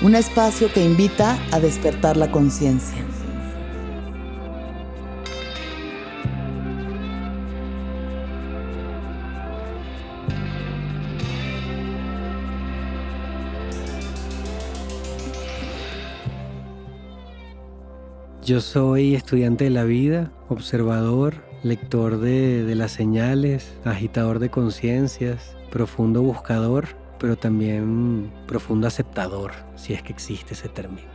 un espacio que invita a despertar la conciencia. Yo soy estudiante de la vida, observador, lector de, las señales, agitador de conciencias, profundo buscador pero también profundo aceptador, si es que existe ese término.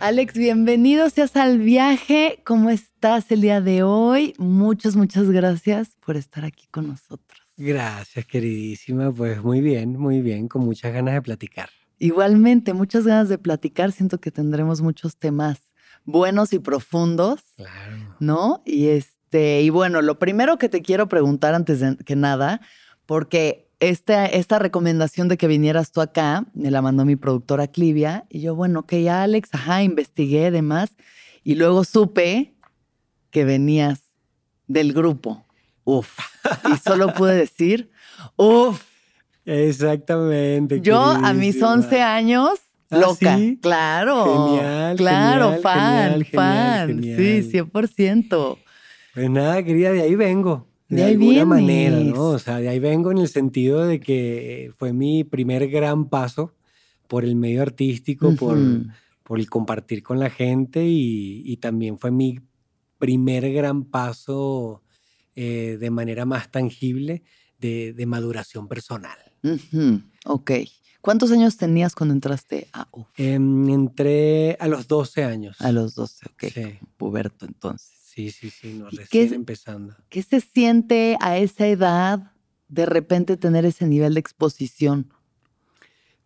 Alex, bienvenido seas al viaje. ¿Cómo estás el día de hoy? Muchas, muchas gracias por estar aquí con nosotros. Gracias, queridísima. Pues muy bien, muy bien, con muchas ganas de platicar. Igualmente, muchas ganas de platicar. Siento que tendremos muchos temas buenos y profundos. Claro. ¿No? Y es este, y bueno, lo primero que te quiero preguntar antes de que nada, porque esta, esta recomendación de que vinieras tú acá, me la mandó mi productora Clivia, y yo, bueno, ok, Alex, ajá, investigué demás, y luego supe que venías del grupo. Uf. Y solo pude decir, uf. Exactamente. Yo a mis 11 años ¿Ah, loca. Claro. Genial. Claro, fan, fan. Sí, 100%. Pues nada, querida, de ahí vengo. De, alguna manera, ¿no? O sea, de ahí vengo en el sentido de que fue mi primer gran paso por el medio artístico, por, por el compartir con la gente y, también fue mi primer gran paso eh, de manera más tangible de, maduración personal. Ok. ¿Cuántos años tenías cuando entraste a UF? Em, entré a los 12 años. A los 12, ok. Sí. Puberto entonces. Sí, sí, sí, no, recién empezando. ¿Qué se siente a esa edad de repente tener ese nivel de exposición?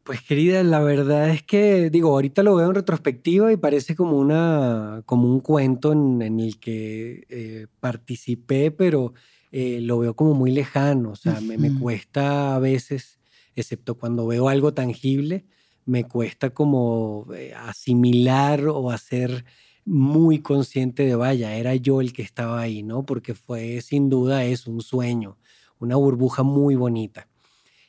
Pues querida, la verdad es que, digo, ahorita lo veo en retrospectiva y parece como, una, como un cuento en, el que eh, participé, pero eh, lo veo como muy lejano, o sea, me, me, cuesta a veces, excepto cuando veo algo tangible, me cuesta como eh, asimilar o hacer muy consciente de, vaya, era yo el que estaba ahí, ¿no? Porque fue sin duda es un sueño, una burbuja muy bonita.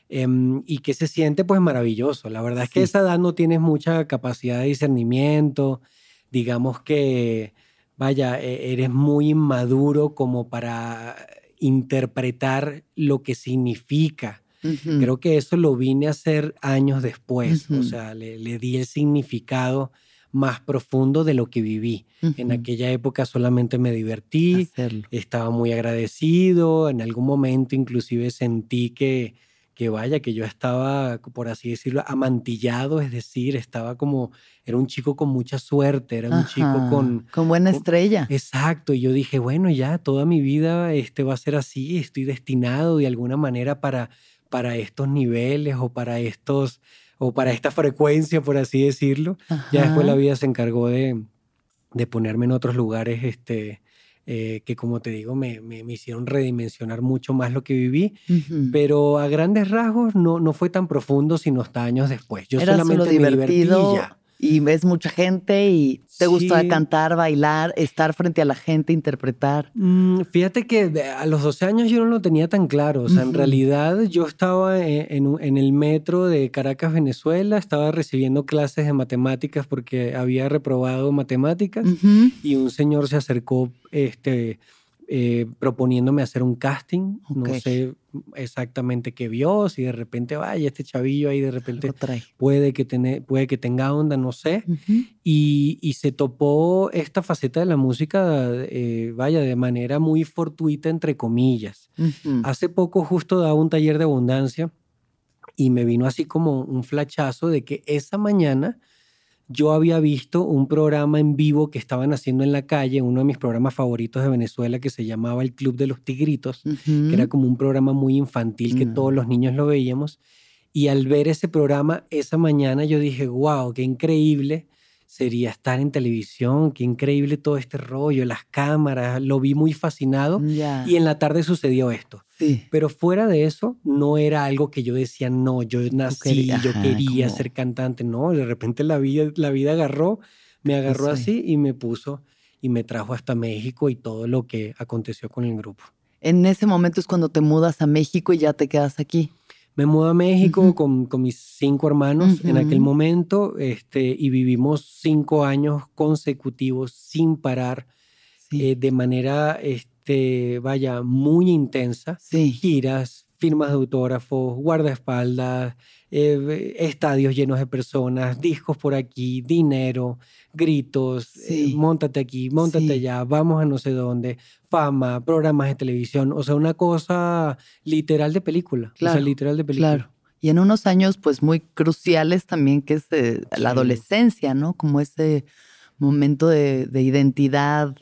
Em, y que se siente pues maravilloso. La verdad es que a esa edad no tienes mucha capacidad de discernimiento, digamos que, vaya, e, eres muy inmaduro como para interpretar lo que significa. Creo que eso lo vine a hacer años después, o sea, le, le di el significado más profundo de lo que viví. En aquella época solamente me divertí, estaba muy agradecido, en algún momento inclusive sentí que, que vaya, que yo estaba, por así decirlo, amantillado, es decir, estaba como, era un chico con mucha suerte, era un chico con... Con buena estrella. exacto, y yo dije, bueno, ya toda mi vida este va a ser así, estoy destinado de alguna manera para, para estos niveles o para estos o para esta frecuencia, por así decirlo. Ya después la vida se encargó de, de ponerme en otros lugares este, eh, que, como te digo, me, me, hicieron redimensionar mucho más lo que viví, pero a grandes rasgos no, no fue tan profundo sino hasta años después. Yo Era solamente solo divertido y ves mucha gente y te gusta Sí. cantar, bailar, estar frente a la gente, interpretar. Mm, Fíjate que a los 12 años yo no lo tenía tan claro. O sea, en realidad yo estaba en, en en el metro de Caracas, Venezuela, estaba recibiendo clases de matemáticas porque había reprobado matemáticas Ujú. y un señor se acercó este, eh, proponiéndome hacer un casting. No sé exactamente qué vio, si de repente, vaya, este chavillo ahí de repente puede que, puede que tenga onda, no sé Ujú. y, y se topó esta faceta de la música, eh, vaya, de manera muy fortuita, entre comillas. Hace poco justo daba un taller de abundancia y me vino así como un flachazo de que esa mañana yo había visto un programa en vivo que estaban haciendo en la calle, uno de mis programas favoritos de Venezuela que se llamaba El Club de los Tigritos que era como un programa muy infantil que Mm. todos los niños lo veíamos. Y al ver ese programa esa mañana yo dije, wow, qué increíble sería estar en televisión, qué increíble todo este rollo, las cámaras, lo vi muy fascinado. Ya. Y en la tarde sucedió esto. Sí. Pero fuera de eso, no era algo que yo decía, no, yo nací, querías- yo quería ser cantante. No, de repente la vida, la vida agarró, me agarró así y me puso y me trajo hasta México y todo lo que aconteció con el grupo. En ese momento es cuando te mudas a México y ya te quedas aquí. Me mudé a México con, con mis cinco hermanos en aquel momento este, y vivimos cinco años consecutivos sin parar Sí. eh, de manera, este, vaya, muy intensa. sí. Giras, firmas de autógrafos, guardaespaldas, eh, estadios llenos de personas, discos por aquí, dinero, gritos, eh, Sí. montate aquí, montate Sí. allá, vamos a no sé dónde, fama, programas de televisión, o sea, una cosa literal de película. o Claro, sea, literal de película. Claro. Y en unos años, pues muy cruciales también, que es eh, Sí. la adolescencia, ¿no? Como ese momento de, de identidad,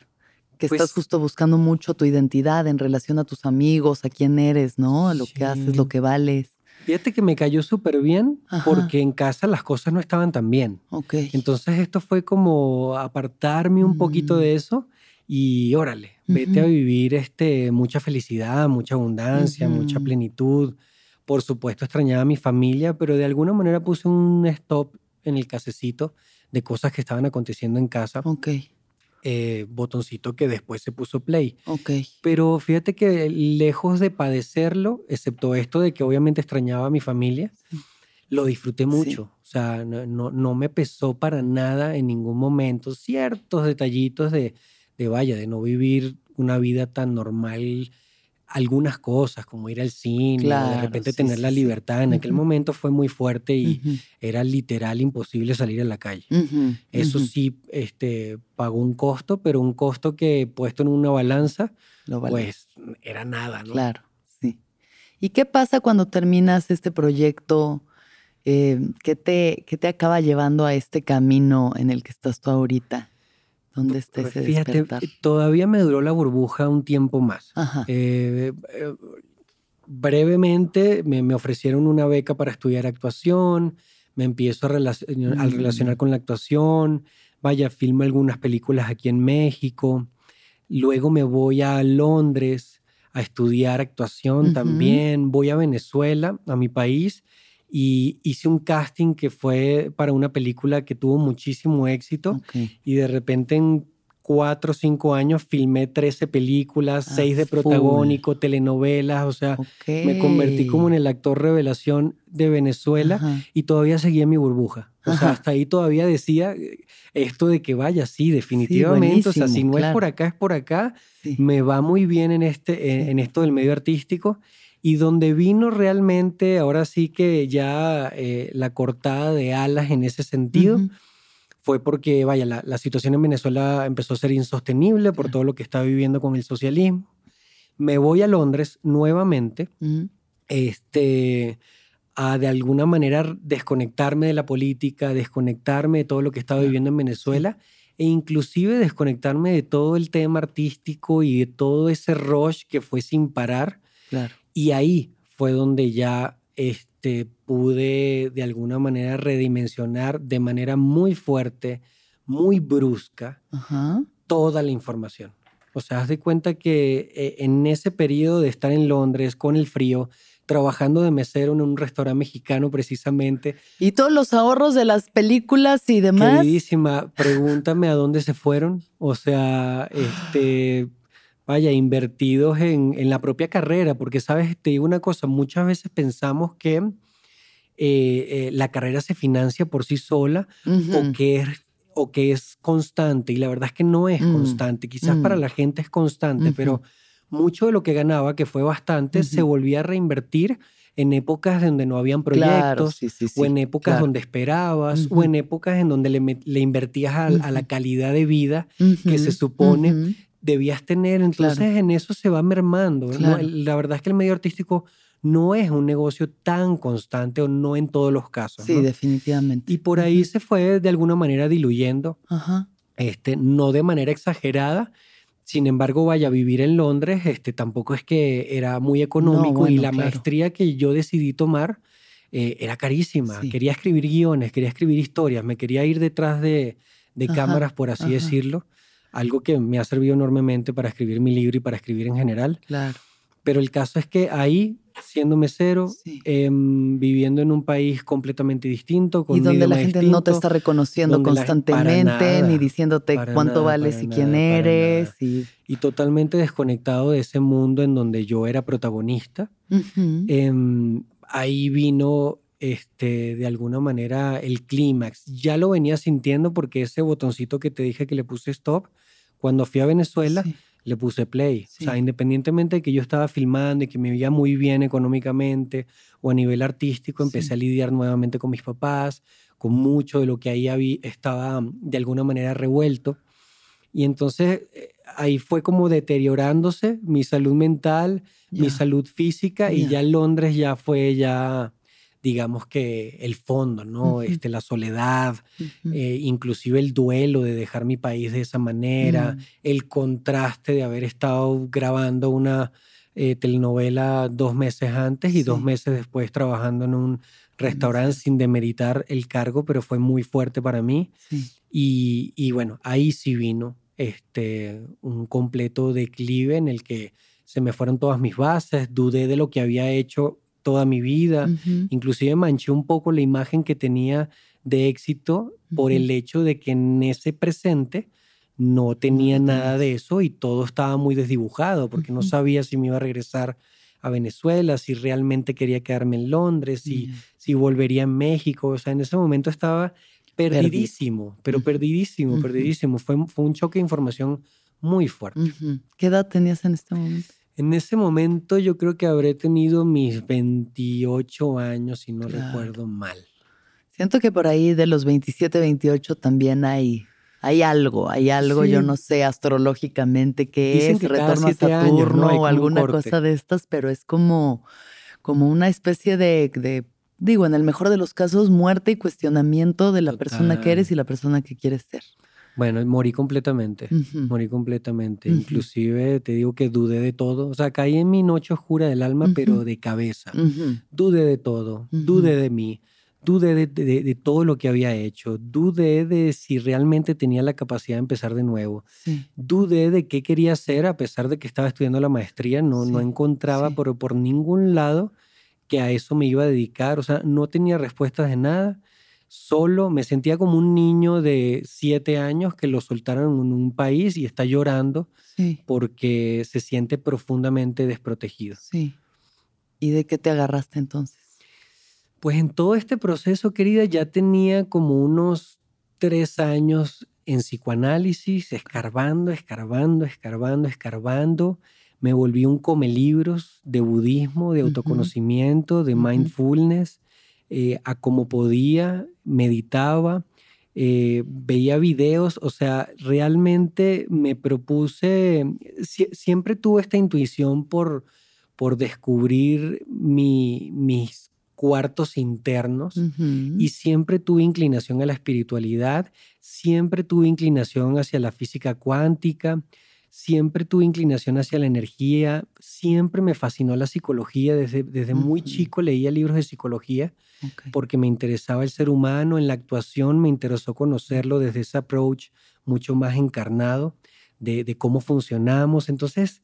que Pues- estás justo buscando mucho tu identidad en relación a tus amigos, a quién eres, ¿no? A lo que haces, lo que vales. Fíjate que me cayó súper bien Ajá. porque en casa las cosas no estaban tan bien. Ok. Entonces esto fue como apartarme un poquito Mm. de eso y órale, vete a vivir este, mucha felicidad, mucha abundancia, mucha Ujú. plenitud. Por supuesto extrañaba a mi familia, pero de alguna manera puse un stop en el casecito de cosas que estaban aconteciendo en casa, Ok. Eh, botoncito que después se puso play. Ok. Pero fíjate que lejos de padecerlo, excepto esto de que obviamente extrañaba a mi familia, lo disfruté mucho. O sea, no, no, no me pesó para nada en ningún momento. Ciertos detallitos de, de, vaya, de no vivir una vida tan normal. Algunas cosas, como ir al cine, de repente sí, tener sí, la libertad. En aquel momento fue muy fuerte y era literal imposible salir a la calle. Eso sí, este, pagó un costo, pero un costo que puesto en una balanza, Lo pues era nada, ¿no? Claro, sí. ¿Y qué pasa cuando terminas este proyecto? Eh, ¿qué, te, ¿Qué te acaba llevando a este camino en el que estás tú ahorita? ¿Dónde está Pues ese fíjate, despertar? todavía me duró la burbuja un tiempo más. Ajá. Eh, eh, brevemente me, me ofrecieron una beca para estudiar actuación, me empiezo a, relacion- a Mm. relacionar con la actuación, vaya, filmo algunas películas aquí en México, luego me voy a Londres a estudiar actuación también, voy a Venezuela, a mi país, y hice un casting que fue para una película que tuvo muchísimo éxito Ok. y de repente en cuatro o cinco años filmé 13 películas, Ah, seis de full. protagónico, telenovelas, o sea, me convertí como en el actor revelación de Venezuela Ajá. y todavía seguía mi burbuja. O sea, Ajá. hasta ahí todavía decía eh, esto de que vaya, sí, definitivamente, o sea, si no es por claro. acá, es por acá, Sí. me va muy bien en, este, en, Sí. en esto del medio artístico. Y donde vino realmente, ahora sí que ya eh, la cortada de alas en ese sentido, Ujú. fue porque, vaya, la, la situación en Venezuela empezó a ser insostenible por Claro. todo lo que está viviendo con el socialismo. Me voy a Londres nuevamente, Ujú. este, a de alguna manera desconectarme de la política, desconectarme de todo lo que estaba viviendo en Venezuela e inclusive desconectarme de todo el tema artístico y de todo ese rush que fue sin parar. Claro. Y ahí fue donde ya este, pude de alguna manera redimensionar de manera muy fuerte, muy brusca, Ajá. toda la información. O sea, haz de cuenta que eh, en ese periodo de estar en Londres con el frío, trabajando de mesero en un restaurante mexicano precisamente. ¿Y todos los ahorros de las películas y demás? Queridísima, pregúntame a dónde se fueron. O sea, este, vaya, invertidos en, en la propia carrera, porque sabes, te digo una cosa, muchas veces pensamos que eh, eh, la carrera se financia por sí sola o que es o que es constante y la verdad es que no es Mm, constante. Quizás mm. para la gente es constante, pero mucho de lo que ganaba, que fue bastante, se volvía a reinvertir en épocas donde no habían Claro, proyectos sí, sí, sí, o en épocas claro. donde esperabas o en épocas en donde le, le invertías a, a la calidad de vida que se supone. Debías tener. Entonces Claro. en eso se va mermando. La verdad es que el medio artístico no es un negocio tan constante o no en todos los casos. Sí, ¿no? definitivamente. Y por ahí se fue de alguna manera diluyendo, Ajá. este, no de manera exagerada. Sin embargo, vaya a vivir en Londres, este, tampoco es que era muy económico y bueno, la claro. maestría que yo decidí tomar eh, era carísima. Sí. Quería escribir guiones, quería escribir historias, me quería ir detrás de, de cámaras, por así ajá. decirlo. Algo que me ha servido enormemente para escribir mi libro y para escribir en general. Claro. Pero el caso es que ahí, siendo mesero, Sí. em, viviendo en un país completamente distinto, con Y donde la gente no te distinto, está reconociendo donde la- constantemente, nada, ni diciéndote cuánto nada, vales y quién nada, para eres. Y... y totalmente desconectado de ese mundo en donde yo era protagonista. Ujú. Em, ahí vino este, de alguna manera el clímax. Ya lo venía sintiendo porque ese botoncito que te dije que le puse stop, cuando fui a Venezuela, Sí. le puse play. O sea, independientemente de que yo estaba filmando y que me veía muy bien económicamente o a nivel artístico, empecé Sí. a lidiar nuevamente con mis papás, con mucho de lo que ahí habí- estaba mm, de alguna manera revuelto. Y entonces eh, ahí fue como deteriorándose mi salud mental, mi salud física y ya Londres ya fue ya digamos que el fondo, ¿no? Ujú. este, la soledad, eh, inclusive el duelo de dejar mi país de esa manera, Mm. el contraste de haber estado grabando una eh, telenovela dos meses antes y dos meses después trabajando en un restaurante sin demeritar el cargo, pero fue muy fuerte para mí. Sí. Y, y bueno, ahí sí vino este, un completo declive en el que se me fueron todas mis bases, dudé de lo que había hecho toda mi vida, inclusive manché un poco la imagen que tenía de éxito por el hecho de que en ese presente no tenía nada de eso y todo estaba muy desdibujado porque no sabía si me iba a regresar a Venezuela, si realmente quería quedarme en Londres, si, Ya. si volvería en México. O sea, en ese momento estaba Perdido. perdidísimo, pero perdidísimo, perdidísimo. Fue, fue un choque de información muy fuerte. ¿Qué edad tenías en este momento? En ese momento yo creo que habré tenido mis 28 años, si no Claro. recuerdo mal. Siento que por ahí de los 27, 28 también hay, hay algo, hay algo, yo no sé astrológicamente qué Dicen es, que retorno a siete años, ¿no? Saturno o alguna corte. cosa de estas, pero es como, como una especie de, de, digo, en el mejor de los casos, muerte y cuestionamiento de la persona que eres y la persona que quieres ser. Bueno, morí completamente. Ujú. Morí completamente. Ujú. Inclusive te digo que dudé de todo. O sea, caí en mi noche oscura del alma, pero de cabeza. Dudé de todo. Dudé de mí. Dudé de, de- de todo lo que había hecho. Dudé de si realmente tenía la capacidad de empezar de nuevo. Sí. Dudé de qué quería hacer a pesar de que estaba estudiando la maestría. No, no Sí, encontraba sí. por, por ningún lado que a eso me iba a dedicar. O sea, no tenía respuestas de nada. Solo me sentía como un niño de siete años que lo soltaron en un país y está llorando Sí, porque se siente profundamente desprotegido. sí. ¿Y de qué te agarraste entonces? Pues en todo este proceso, querida, ya tenía como unos tres años en psicoanálisis, escarbando, escarbando, escarbando, escarbando. Me volví un come libros de budismo, de autoconocimiento, de mindfulness, eh, a como podía, meditaba, eh, veía videos, o sea, realmente me propuse, sie- siempre tuve esta intuición por, por descubrir mi- mis cuartos internos y siempre tuve inclinación a la espiritualidad, siempre tuve inclinación hacia la física cuántica, siempre tuve inclinación hacia la energía, siempre me fascinó la psicología, desde, desde muy chico leía libros de psicología Ok. porque me interesaba el ser humano, en la actuación me interesó conocerlo desde ese approach mucho más encarnado de, de cómo funcionamos. Entonces,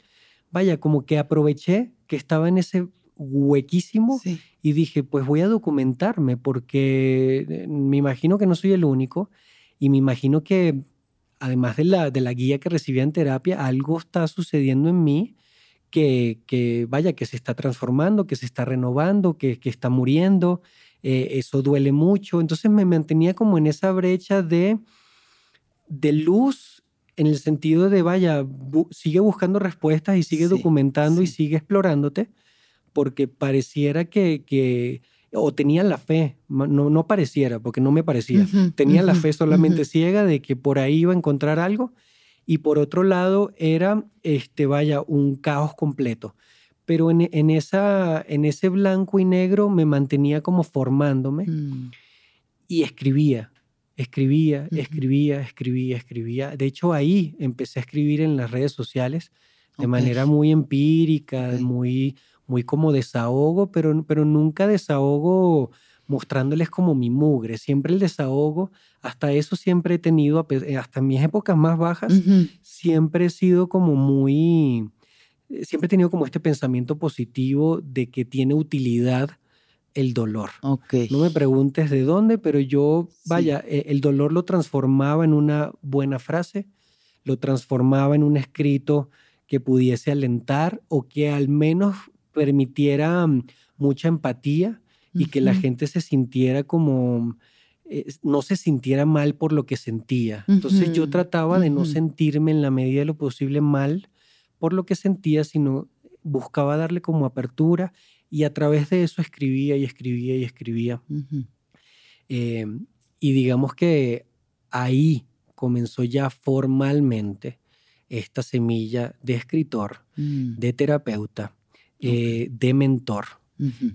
vaya, como que aproveché que estaba en ese huequísimo Sí. y dije, pues voy a documentarme porque eh, me imagino que no soy el único y me imagino que además de la, de la guía que recibía en terapia, algo está sucediendo en mí que, que vaya, que se está transformando, que se está renovando, que, que está muriendo. Eh, eso duele mucho. Entonces me mantenía como en esa brecha de, de luz en el sentido de, vaya, bu- sigue buscando respuestas y sigue Sí, documentando y sigue explorándote, porque pareciera que, que o tenía la fe, no, no pareciera, porque no me parecía, Ujú, tenía la fe solamente ciega de que por ahí iba a encontrar algo y por otro lado era, este, vaya, un caos completo. Pero en, en esa, en ese blanco y negro me mantenía como formándome Mm. y escribía, escribía, escribía, escribía, escribía. De hecho, ahí empecé a escribir en las redes sociales de manera muy empírica, muy, muy como desahogo, pero, pero nunca desahogo mostrándoles como mi mugre. Siempre el desahogo, hasta eso siempre he tenido, eh, hasta en mis épocas más bajas, siempre he sido como muy, siempre he tenido como este pensamiento positivo de que tiene utilidad el dolor. No me preguntes de dónde, pero yo, vaya, eh, el dolor lo transformaba en una buena frase, lo transformaba en un escrito que pudiese alentar o que al menos permitiera mm, mucha empatía y que la gente se sintiera como, eh, no se sintiera mal por lo que sentía. Entonces yo Ujú, trataba de no sentirme en la medida de lo posible mal por lo que sentía, sino buscaba darle como apertura y a través de eso escribía y escribía y escribía. Eh, y digamos que ahí comenzó ya formalmente esta semilla de escritor, Mm. de terapeuta, eh, de mentor,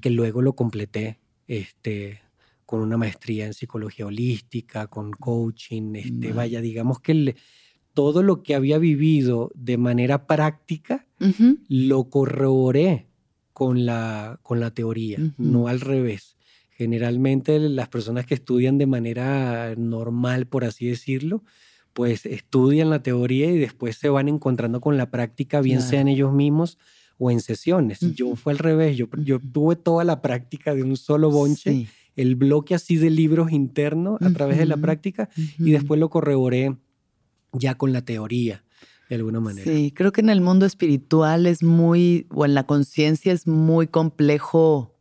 que luego lo completé este, con una maestría en psicología holística, con coaching, este, vaya, digamos que el- todo lo que había vivido de manera práctica lo corroboré con la, con la teoría, no al revés. Generalmente las personas que estudian de manera normal, por así decirlo, pues estudian la teoría y después se van encontrando con la práctica, bien Claro. sean ellos mismos o en sesiones. Yo fue al revés, yo, tuve toda la práctica de un solo bonche, Sí. el bloque así de libros internos a través de la práctica y después lo corroboré ya con la teoría, de alguna manera. Sí, creo que en el mundo espiritual es muy, o en la conciencia es muy complejo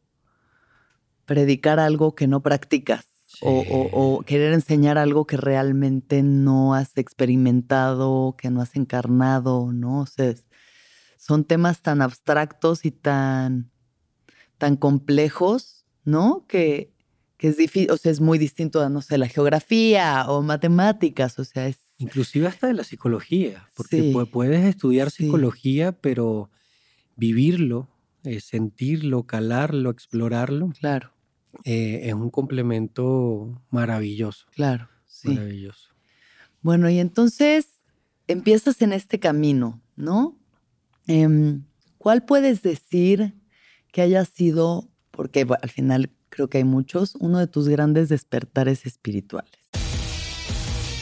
predicar algo que no practicas o, o- o querer enseñar algo que realmente no has experimentado, que no has encarnado, ¿no? O sea, son temas tan abstractos y tan, tan complejos, ¿no? Que, que es difícil, o sea, es muy distinto a, no sé, la geografía o matemáticas, o sea, es... Inclusive hasta de la psicología, porque Sí, puedes estudiar sí. psicología, pero vivirlo, eh, sentirlo, calarlo, explorarlo, Claro, eh, es un complemento maravilloso, claro, sí. maravilloso. Bueno, y entonces empiezas en este camino, ¿no? Em, ¿Cuál puedes decir que haya sido, porque bueno, al final creo que hay muchos, uno de tus grandes despertares espirituales?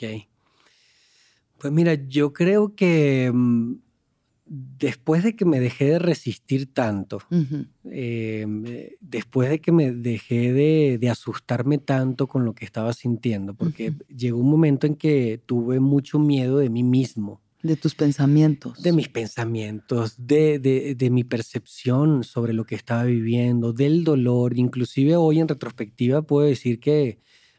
Ok. Pues mira, yo creo que mm, después de que me dejé de resistir tanto, eh, eh, después de que me dejé de, de asustarme tanto con lo que estaba sintiendo, porque llegó un momento en que tuve mucho miedo de mí mismo, De tus pensamientos. de mis pensamientos, de, de- de mi percepción sobre lo que estaba viviendo, del dolor. Inclusive hoy en retrospectiva puedo decir que,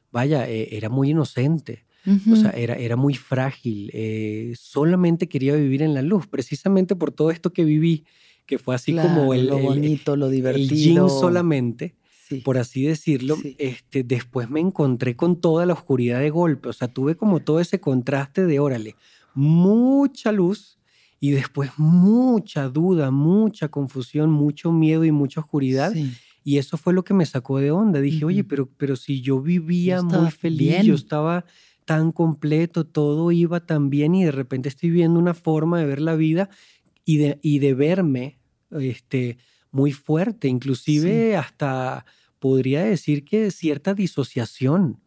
vaya, eh, era muy inocente. Ujú, O sea, era, era muy frágil. eh, solamente quería vivir en la luz, precisamente por todo esto que viví, que fue así como claro, el, lo el- bonito, lo el divertido. yin solamente, Sí. por así decirlo. Sí. Este, después me encontré con toda la oscuridad de golpe. O sea, tuve como todo ese contraste de, órale, mucha luz y después mucha duda, mucha confusión, mucho miedo y mucha oscuridad. Sí. Y eso fue lo que me sacó de onda. Dije, oye, Ujú. pero, pero si yo vivía Yo muy feliz, bien. yo estaba tan completo, todo iba tan bien y de repente estoy viendo una forma de ver la vida y de, y de verme este, muy fuerte, inclusive hasta podría decir que cierta disociación.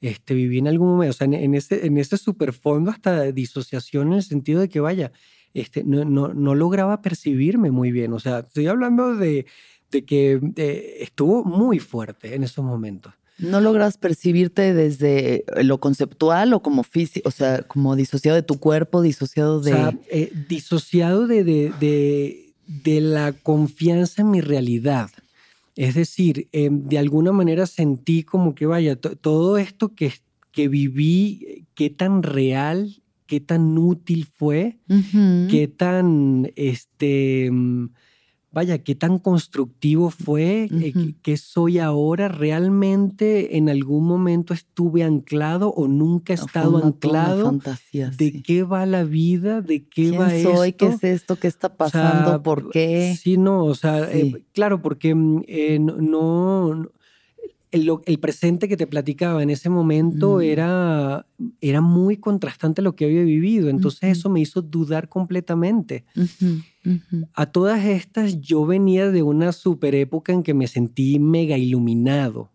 Este, viví en algún momento, o sea, en, en ese, en ese superfondo hasta disociación en el sentido de que, vaya, este, no, no, no lograba percibirme muy bien. O sea, estoy hablando de, de que eh, estuvo muy fuerte en esos momentos. ¿No logras percibirte desde lo conceptual o como físico, o sea, como disociado de tu cuerpo, disociado de... O sea, eh, disociado de, de, de, de la confianza en mi realidad. Es decir, eh, de alguna manera sentí como que, vaya, to- todo esto que, que viví, eh, qué tan real, qué tan útil fue, qué tan, este, mm, vaya, qué tan constructivo fue, eh, Ujú. qué- soy ahora, realmente en algún momento estuve anclado o nunca he estado anclado. fantasía, ¿De sí. qué va la vida? ¿De qué ¿Quién va soy? esto? ¿Qué es esto? ¿Qué está O sea, pasando? ¿Por qué? Sí, no, o sea, eh, claro, porque mm, eh, no- el, el presente que te platicaba en ese momento Mm. era, era muy contrastante a lo que había vivido, entonces eso me hizo dudar completamente. A todas estas yo venía de una super época en que me sentí mega iluminado.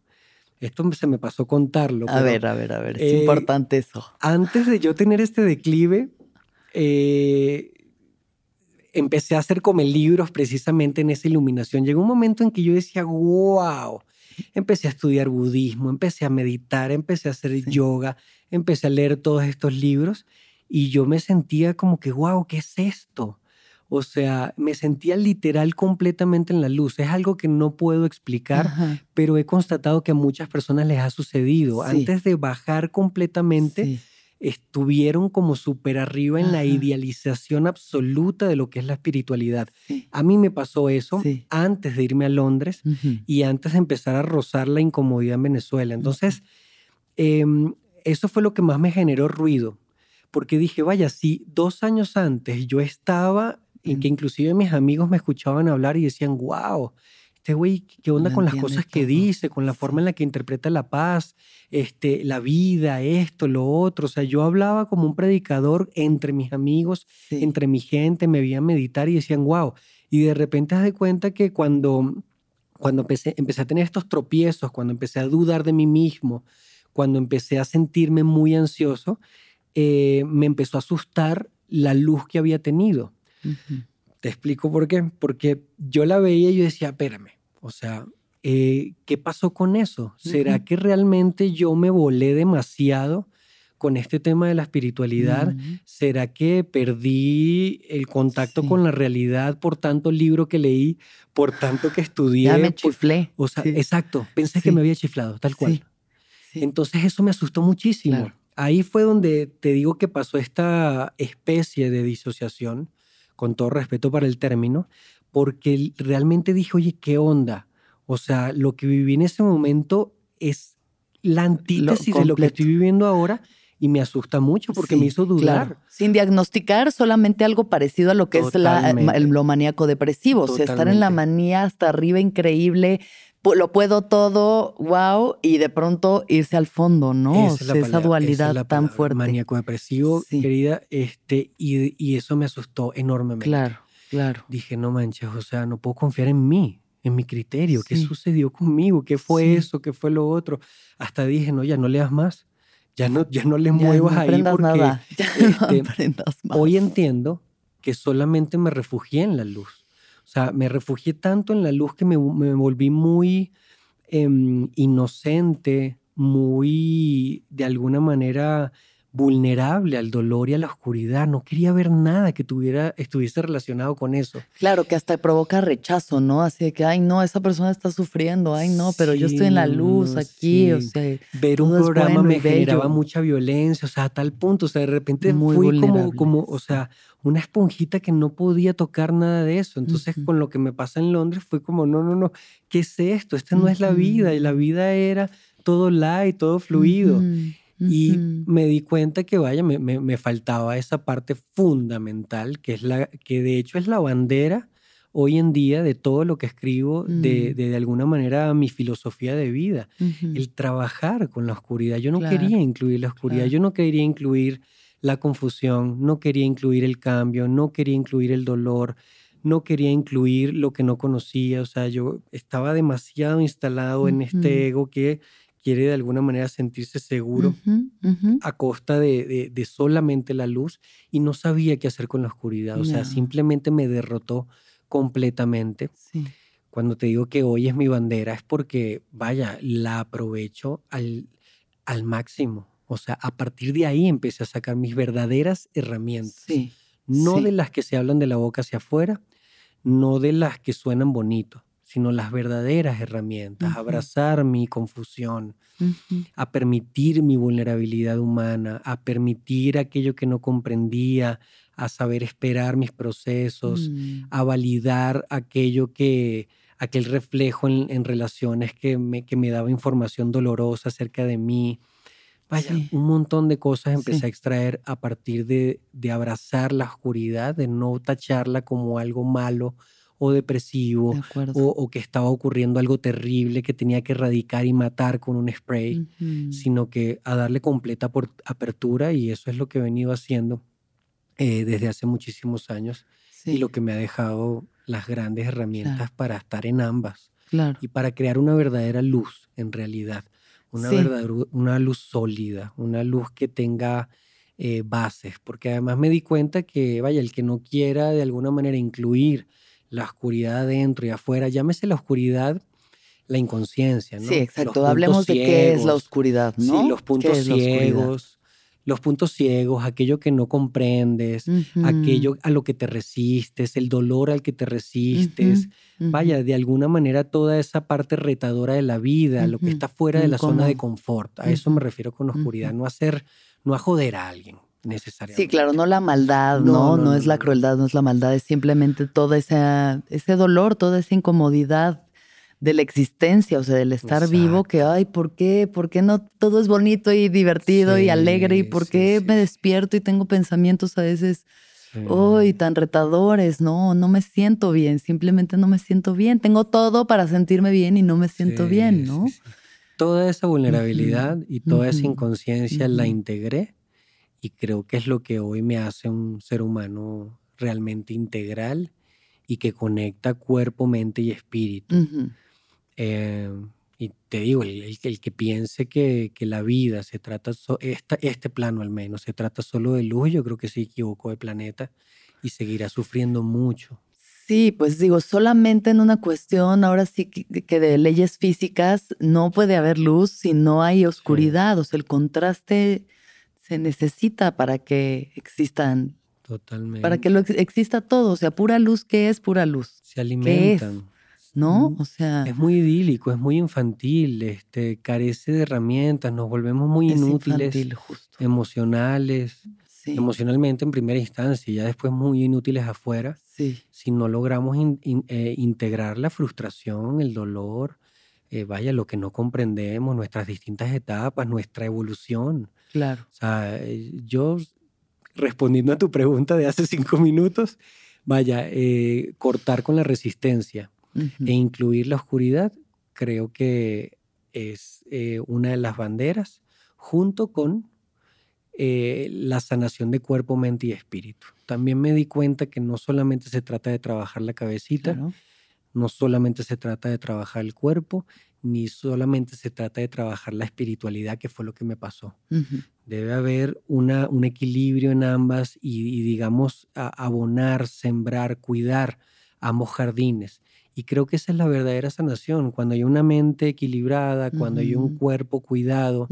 Esto se me pasó contarlo. A pero ver, a ver, a ver, es eh, importante eso. Antes de yo tener este declive, eh, empecé a hacer como libros precisamente en esa iluminación. Llegó un momento en que yo decía, wow. Empecé a estudiar budismo, empecé a meditar, empecé a hacer Sí. yoga, empecé a leer todos estos libros y yo me sentía como que, wow, ¿qué es esto? O sea, me sentía literal completamente en la luz. Es algo que no puedo explicar, Ajá, pero he constatado que a muchas personas les ha sucedido. Sí. Antes de bajar completamente, sí. Estuvieron como súper arriba en la idealización absoluta de lo que es la espiritualidad. Sí. A mí me pasó eso Sí. antes de irme a Londres y antes de empezar a rozar la incomodidad en Venezuela. Entonces, em, eso fue lo que más me generó ruido, porque dije, vaya, si dos años antes yo estaba, en que inclusive mis amigos me escuchaban hablar y decían, wow, este güey, ¿qué onda con las cosas que todo". dice, con la forma en la que interpreta la paz, este, la vida, esto, lo otro? O sea, yo hablaba como un predicador entre mis amigos, Sí. entre mi gente, me veían meditar y decían, wow. Y de repente haz de cuenta que cuando, cuando empecé, empecé a tener estos tropiezos, cuando empecé a dudar de mí mismo, cuando empecé a sentirme muy ansioso, eh, me empezó a asustar la luz que había tenido. Te explico por qué. Porque yo la veía y yo decía, espérame, o sea, eh, ¿qué pasó con eso? ¿Será que realmente yo me volé demasiado con este tema de la espiritualidad? ¿Será que perdí el contacto Sí. con la realidad por tanto libro que leí, por tanto que estudié? Ya me por- chiflé. o sea, Sí. exacto, pensé que me había chiflado, tal cual. Entonces eso me asustó muchísimo. Claro. Ahí fue donde te digo que pasó esta especie de disociación, con todo respeto para el término, porque realmente dije, oye, ¿qué onda? O sea, lo que viví en ese momento es la antítesis de lo que estoy viviendo ahora y me asusta mucho porque me hizo dudar. claro. Sin diagnosticar solamente algo parecido a lo que es la, el- lo maníaco depresivo. O sea, estar en la manía hasta arriba, increíble, lo puedo todo, wow, y de pronto irse al fondo, ¿no? Esa, es la sea, esa palabra, dualidad es la tan palabra, fuerte. Maníaco depresivo, Sí. querida, este, y, y eso me asustó enormemente. Claro, claro. Dije, no manches, o sea, no puedo confiar en mí, en mi criterio. ¿Qué Sí. sucedió conmigo? ¿Qué fue Sí. eso? ¿Qué fue lo otro? Hasta dije, no, ya no leas más. Ya no, ya no le Ya muevas no ahí porque nada. Ya no este, aprendas más. hoy entiendo que solamente me refugié en la luz. O sea, me refugié tanto en la luz que me, volví muy em, inocente, muy, de alguna manera, vulnerable al dolor y a la oscuridad. No quería ver nada que tuviera, estuviese relacionado con eso. Claro, que hasta provoca rechazo, ¿no? Así de que, ay, no, esa persona está sufriendo, ay, no, pero yo estoy en la Sí, luz aquí, o sí. sea, ver un programa bueno me generaba mucha violencia, o sea, a tal punto, o sea, de repente Muy fui como, como, o sea, una esponjita que no podía tocar nada de eso. Entonces, Ujú. con lo que me pasa en Londres fue como, no, no, no, ¿qué es esto? Esta no es la vida, y la vida era todo light, todo fluido. Ujú, Y me di cuenta que, vaya, me, me- me faltaba esa parte fundamental, que, es la, que de hecho es la bandera hoy en día de todo lo que escribo, de, Mm. de, de alguna manera mi filosofía de vida, el trabajar con la oscuridad. Yo no Claro, quería incluir la oscuridad, claro. yo no quería incluir la confusión, no quería incluir el cambio, no quería incluir el dolor, no quería incluir lo que no conocía, o sea, yo estaba demasiado instalado en este ego que quiere de alguna manera sentirse seguro a costa de, de- de solamente la luz y no sabía qué hacer con la oscuridad, o sea, simplemente me derrotó completamente. Sí. Cuando te digo que hoy es mi bandera es porque, vaya, la aprovecho al, al máximo. O sea, a partir de ahí empecé a sacar mis verdaderas herramientas. Sí. No sí. de las que se hablan de la boca hacia afuera, no de las que suenan bonito, sino las verdaderas herramientas. Abrazar mi confusión, a permitir mi vulnerabilidad humana, a permitir aquello que no comprendía, a saber esperar mis procesos, Mm. a validar aquello que, aquel reflejo en, en relaciones que me, que me daba información dolorosa acerca de mí. Vaya, Sí. un montón de cosas empecé Sí. a extraer a partir de, de abrazar la oscuridad, de no tacharla como algo malo o depresivo De o, o que estaba ocurriendo algo terrible que tenía que erradicar y matar con un spray, sino que a darle completa por- apertura y eso es lo que he venido haciendo eh, desde hace muchísimos años Sí, y lo que me ha dejado las grandes herramientas para estar en ambas claro. y para crear una verdadera luz en realidad, una, Sí. verdadera- una luz sólida, una luz que tenga eh, bases, porque además me di cuenta que, vaya, el que no quiera de alguna manera incluir la oscuridad adentro y afuera, llámese la oscuridad, la inconsciencia, ¿no? Sí, exacto. Hablemos de qué es la oscuridad, ¿no? Sí, los ¿Qué puntos ciegos, los puntos ciegos, aquello que no comprendes, aquello a lo que te resistes, el dolor al que te resistes. Vaya, de alguna manera toda esa parte retadora de la vida, lo que está fuera de la zona de confort. A eso me refiero con oscuridad, no hacer, no a joder a alguien necesariamente. Sí, claro, no la maldad, No, ¿no? No, no, no, es la crueldad, no es la maldad, es simplemente todo ese, ese dolor, toda esa incomodidad de la existencia, o sea, del estar vivo, que, ay, ¿por qué? ¿Por qué no todo es bonito y divertido y alegre? ¿Y por sí, qué sí, me despierto y tengo pensamientos a veces, uy, tan retadores? No, no me siento bien, simplemente no me siento bien. Tengo todo para sentirme bien y no me siento bien, ¿no? Toda esa vulnerabilidad y toda esa inconsciencia la integré y creo que es lo que hoy me hace un ser humano realmente integral y que conecta cuerpo, mente y espíritu. Ujú. Eh, y te digo, el, el- el que piense que, que la vida se trata, so- esta, este plano al menos, se trata solo de luz, yo creo que se equivocó de planeta y seguirá sufriendo mucho. Sí, pues digo, solamente en una cuestión, ahora sí que, que de leyes físicas, no puede haber luz si no hay oscuridad. O sea, el contraste se necesita para que existan, Totalmente. para que lo ex- exista todo. O sea, pura luz, ¿qué es pura luz? se alimentan. ¿No? Mm, O sea, Es muy idílico, es muy infantil, este, carece de herramientas, nos volvemos muy es inútiles, infantil, justo. emocionales, Sí, emocionalmente en primera instancia y ya después muy inútiles afuera, sí, si no logramos in- in- eh, integrar la frustración, el dolor, eh, vaya, lo que no comprendemos, nuestras distintas etapas, nuestra evolución. Claro. O sea, eh, yo respondiendo a tu pregunta de hace cinco minutos, vaya, eh, cortar con la resistencia e incluir la oscuridad, creo que es eh, una de las banderas, junto con eh, la sanación de cuerpo, mente y espíritu. También me di cuenta que no solamente se trata de trabajar la cabecita, Claro. no solamente se trata de trabajar el cuerpo, ni solamente se trata de trabajar la espiritualidad, que fue lo que me pasó. Debe haber una, un equilibrio en ambas y, y, digamos, a- abonar, sembrar, cuidar ambos jardines. Y creo que esa es la verdadera sanación, cuando hay una mente equilibrada, cuando hay un cuerpo cuidado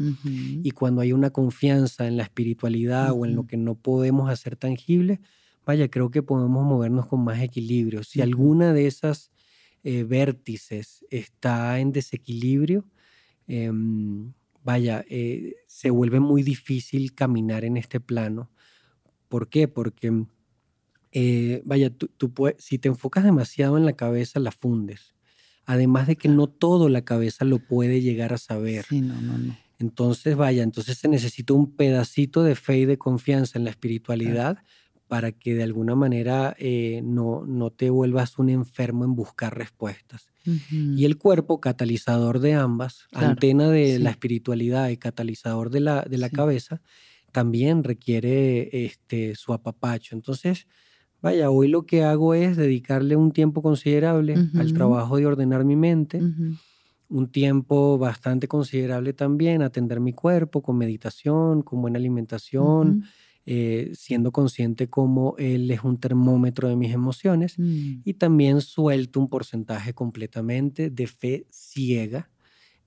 y cuando hay una confianza en la espiritualidad o en lo que no podemos hacer tangible, vaya, creo que podemos movernos con más equilibrio. Si alguna de esas eh, vértices está en desequilibrio, em, vaya, eh, se vuelve muy difícil caminar en este plano. ¿Por qué? Porque, eh, vaya, tú, tú pue- si te enfocas demasiado en la cabeza, la fundes. Además de que no todo la cabeza lo puede llegar a saber. Sí, no, no, no. Entonces, vaya, entonces se necesita un pedacito de fe y de confianza en la espiritualidad para que de alguna manera eh, no, no te vuelvas un enfermo en buscar respuestas. Y el cuerpo, catalizador de ambas, antena de la espiritualidad y catalizador de la, de la cabeza, también requiere este, su apapacho. Entonces, vaya, hoy lo que hago es dedicarle un tiempo considerable al trabajo de ordenar mi mente, un tiempo bastante considerable también a atender mi cuerpo con meditación, con buena alimentación. Eh, siendo consciente como él es un termómetro de mis emociones Mm. y también suelto un porcentaje completamente de fe ciega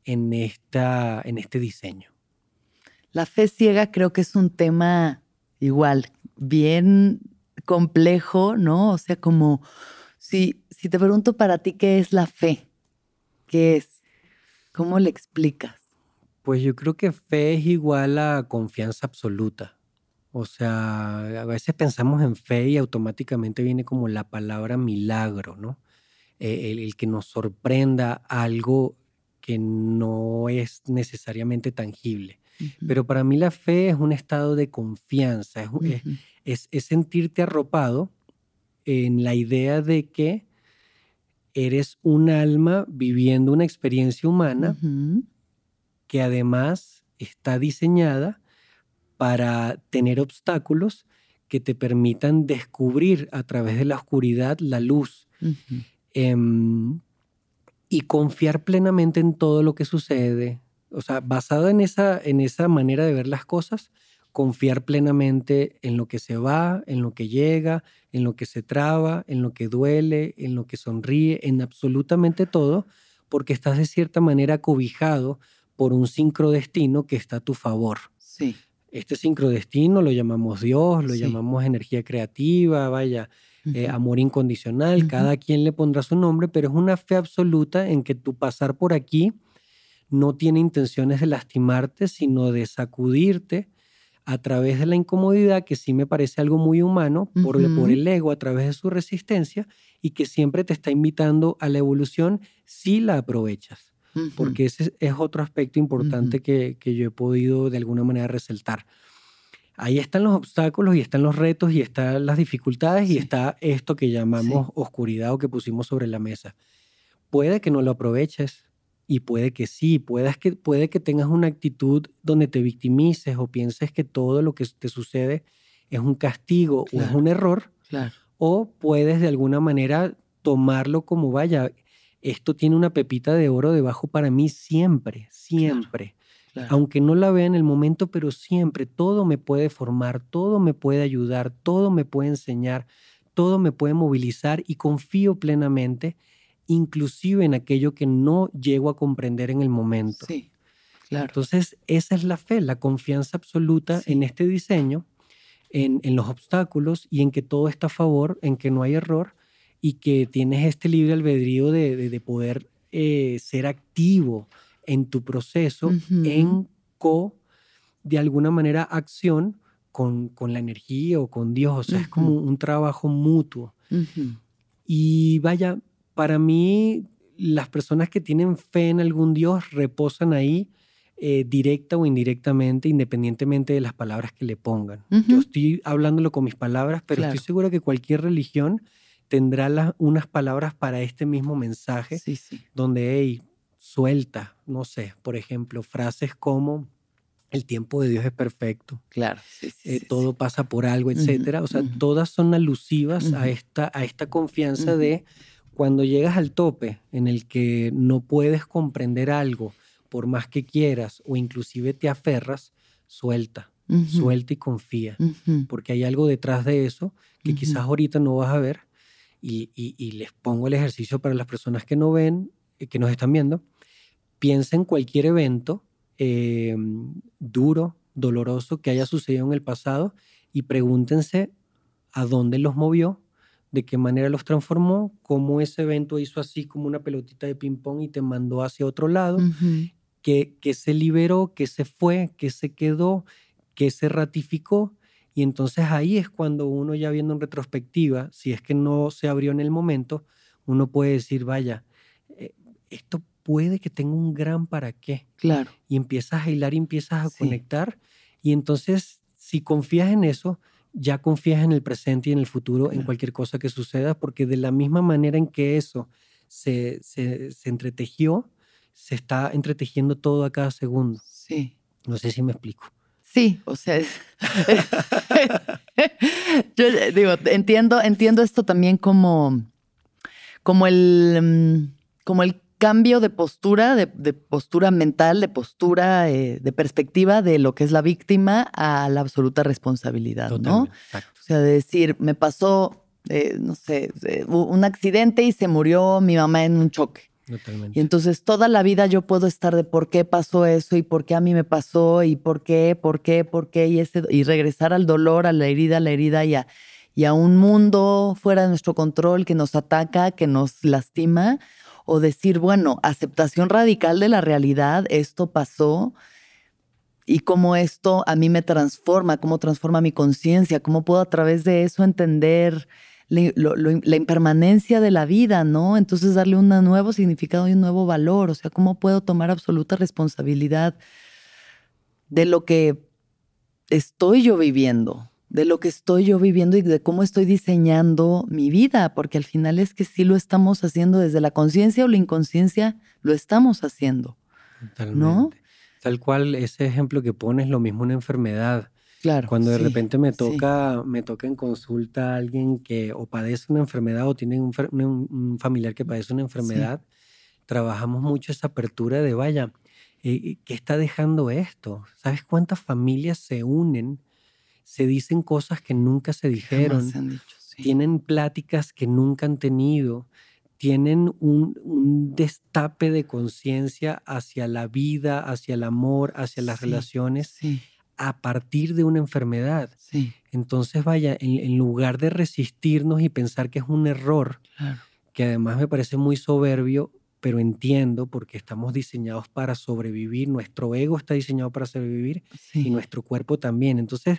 en, esta, en este diseño. La fe ciega creo que es un tema igual, bien complejo, ¿no? O sea, como si, si te pregunto para ti qué es la fe, ¿qué es? ¿Cómo le explicas? Pues yo creo que fe es igual a confianza absoluta. O sea, a veces pensamos en fe y automáticamente viene como la palabra milagro, ¿no? Eh, el, el que nos sorprenda algo que no es necesariamente tangible. Pero para mí la fe es un estado de confianza, es, un- es- ujú, es- es sentirte arropado en la idea de que eres un alma viviendo una experiencia humana que además está diseñada para tener obstáculos que te permitan descubrir a través de la oscuridad la luz em, y confiar plenamente en todo lo que sucede. O sea, basado en esa, en esa manera de ver las cosas, confiar plenamente en lo que se va, en lo que llega, en lo que se traba, en lo que duele, en lo que sonríe, en absolutamente todo, porque estás de cierta manera cobijado por un sincrodestino que está a tu favor. Sí. Este sincrodestino lo llamamos Dios, lo Sí. llamamos energía creativa, vaya, eh, amor incondicional, cada quien le pondrá su nombre, pero es una fe absoluta en que tu pasar por aquí no tiene intenciones de lastimarte, sino de sacudirte a través de la incomodidad, que sí me parece algo muy humano, por, por el ego, a través de su resistencia, y que siempre te está invitando a la evolución si la aprovechas porque ese es- otro aspecto importante que, que yo he podido de alguna manera resaltar. Ahí están los obstáculos y están los retos y están las dificultades y está esto que llamamos oscuridad o que pusimos sobre la mesa. Puede que no lo aproveches y puede que sí, puedas que, puede que tengas una actitud donde te victimices o pienses que todo lo que te sucede es un castigo o es un error Claro. o puedes de alguna manera tomarlo como vaya, esto tiene una pepita de oro debajo para mí siempre, siempre. claro. Aunque no la vea en el momento, pero siempre todo me puede formar, todo me puede ayudar, todo me puede enseñar, todo me puede movilizar y confío plenamente, inclusive en aquello que no llego a comprender en el momento. Sí, claro. Entonces, esa es la fe, la confianza absoluta Sí. en este diseño, en, en los obstáculos y en que todo está a favor, en que no hay error y que tienes este libre albedrío de, de- de poder eh, ser activo en tu proceso, en co, de alguna manera, acción con, con la energía o con Dios. O sea, es como un trabajo mutuo. Y vaya, para mí, las personas que tienen fe en algún Dios reposan ahí eh, directa o indirectamente, independientemente de las palabras que le pongan. Yo estoy hablándolo con mis palabras, pero Claro. estoy seguro que cualquier religión tendrá las- unas palabras para este mismo mensaje, Sí, sí. donde, hey, suelta, no sé, por ejemplo, frases como el tiempo de Dios es perfecto, Claro. Sí, sí, eh, sí, todo pasa por algo, etcétera. O sea, todas son alusivas a, esta, a esta confianza de cuando llegas al tope en el que no puedes comprender algo por más que quieras o inclusive te aferras, suelta, suelta y confía, porque hay algo detrás de eso que quizás ahorita no vas a ver y, y- y les pongo el ejercicio para las personas que no ven, eh, que nos están viendo, piensa en cualquier evento eh, duro, doloroso que haya sucedido en el pasado y pregúntense a dónde los movió, de qué manera los transformó, cómo ese evento hizo así como una pelotita de ping-pong y te mandó hacia otro lado, que, que se liberó, que se fue, que se quedó, que se ratificó. Y entonces ahí es cuando uno ya viendo en retrospectiva, si es que no se abrió en el momento, uno puede decir, vaya, eh, esto puede que tenga un gran para qué. Claro. Y empiezas a hilar y empiezas a Sí. conectar. Y entonces, si confías en eso, ya confías en el presente y en el futuro, en cualquier cosa que suceda, porque de la misma manera en que eso se, se, se entretejió, se está entretejiendo todo a cada segundo. Sí. No sé si me explico. Sí, o sea, es- yo digo, entiendo, entiendo esto también como, como el, mm, como el cambio de postura, de, de postura mental, de postura, eh, de perspectiva de lo que es la víctima a la absoluta responsabilidad, ¿no? Exacto. O sea, de decir, me pasó, eh, no sé, eh, un accidente y se murió mi mamá en un choque. Y entonces toda la vida yo puedo estar de por qué pasó eso y por qué a mí me pasó y por qué, por qué, por qué y, ese, y regresar al dolor, a la herida, a la herida y a un mundo fuera de nuestro control que nos ataca, que nos lastima. O decir, bueno, aceptación radical de la realidad, esto pasó y cómo esto a mí me transforma, cómo transforma mi conciencia, cómo puedo a través de eso entender la, impermanencia de la vida, ¿no? Entonces darle un nuevo significado y un nuevo valor, o sea, cómo puedo tomar absoluta responsabilidad de lo que estoy yo viviendo, de lo que estoy yo viviendo y de cómo estoy diseñando mi vida, porque al final es que sí lo estamos haciendo desde la conciencia o la inconsciencia, lo estamos haciendo. Totalmente. Tal cual ese ejemplo que pones, lo mismo una enfermedad. Claro. Cuando de sí, repente me sí. toca, me toca en consulta a alguien que o padece una enfermedad o tiene un, fer- un- un familiar que padece una enfermedad, trabajamos mucho esa apertura de, vaya, eh, ¿qué está dejando esto? ¿Sabes cuántas familias se unen? Se dicen cosas que nunca se dijeron, se han dicho, sí. tienen pláticas que nunca han tenido, tienen un, un destape de conciencia hacia la vida, hacia el amor, hacia las relaciones Sí, a partir de una enfermedad. sí, Entonces, vaya, en, en lugar de resistirnos y pensar que es un error, claro. que además me parece muy soberbio, pero entiendo porque estamos diseñados para sobrevivir, nuestro ego está diseñado para sobrevivir Sí. y nuestro cuerpo también. Entonces,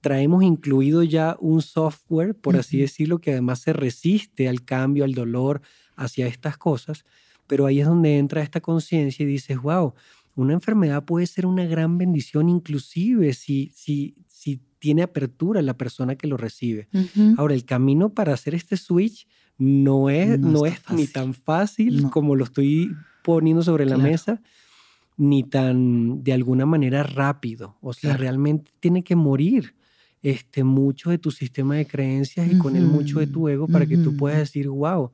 traemos incluido ya un software, por así decirlo, que además se resiste al cambio, al dolor, hacia estas cosas, pero ahí es donde entra esta conciencia y dices, wow, una enfermedad puede ser una gran bendición inclusive si, si, si tiene apertura la persona que lo recibe. Ahora, el camino para hacer este switch no es, No es ni tan fácil No. como lo estoy poniendo sobre la Claro. mesa, ni tan de alguna manera rápido. O sea, Claro. realmente tiene que morir este, mucho de tu sistema de creencias y con él mucho de tu ego para que tú puedas decir, wow,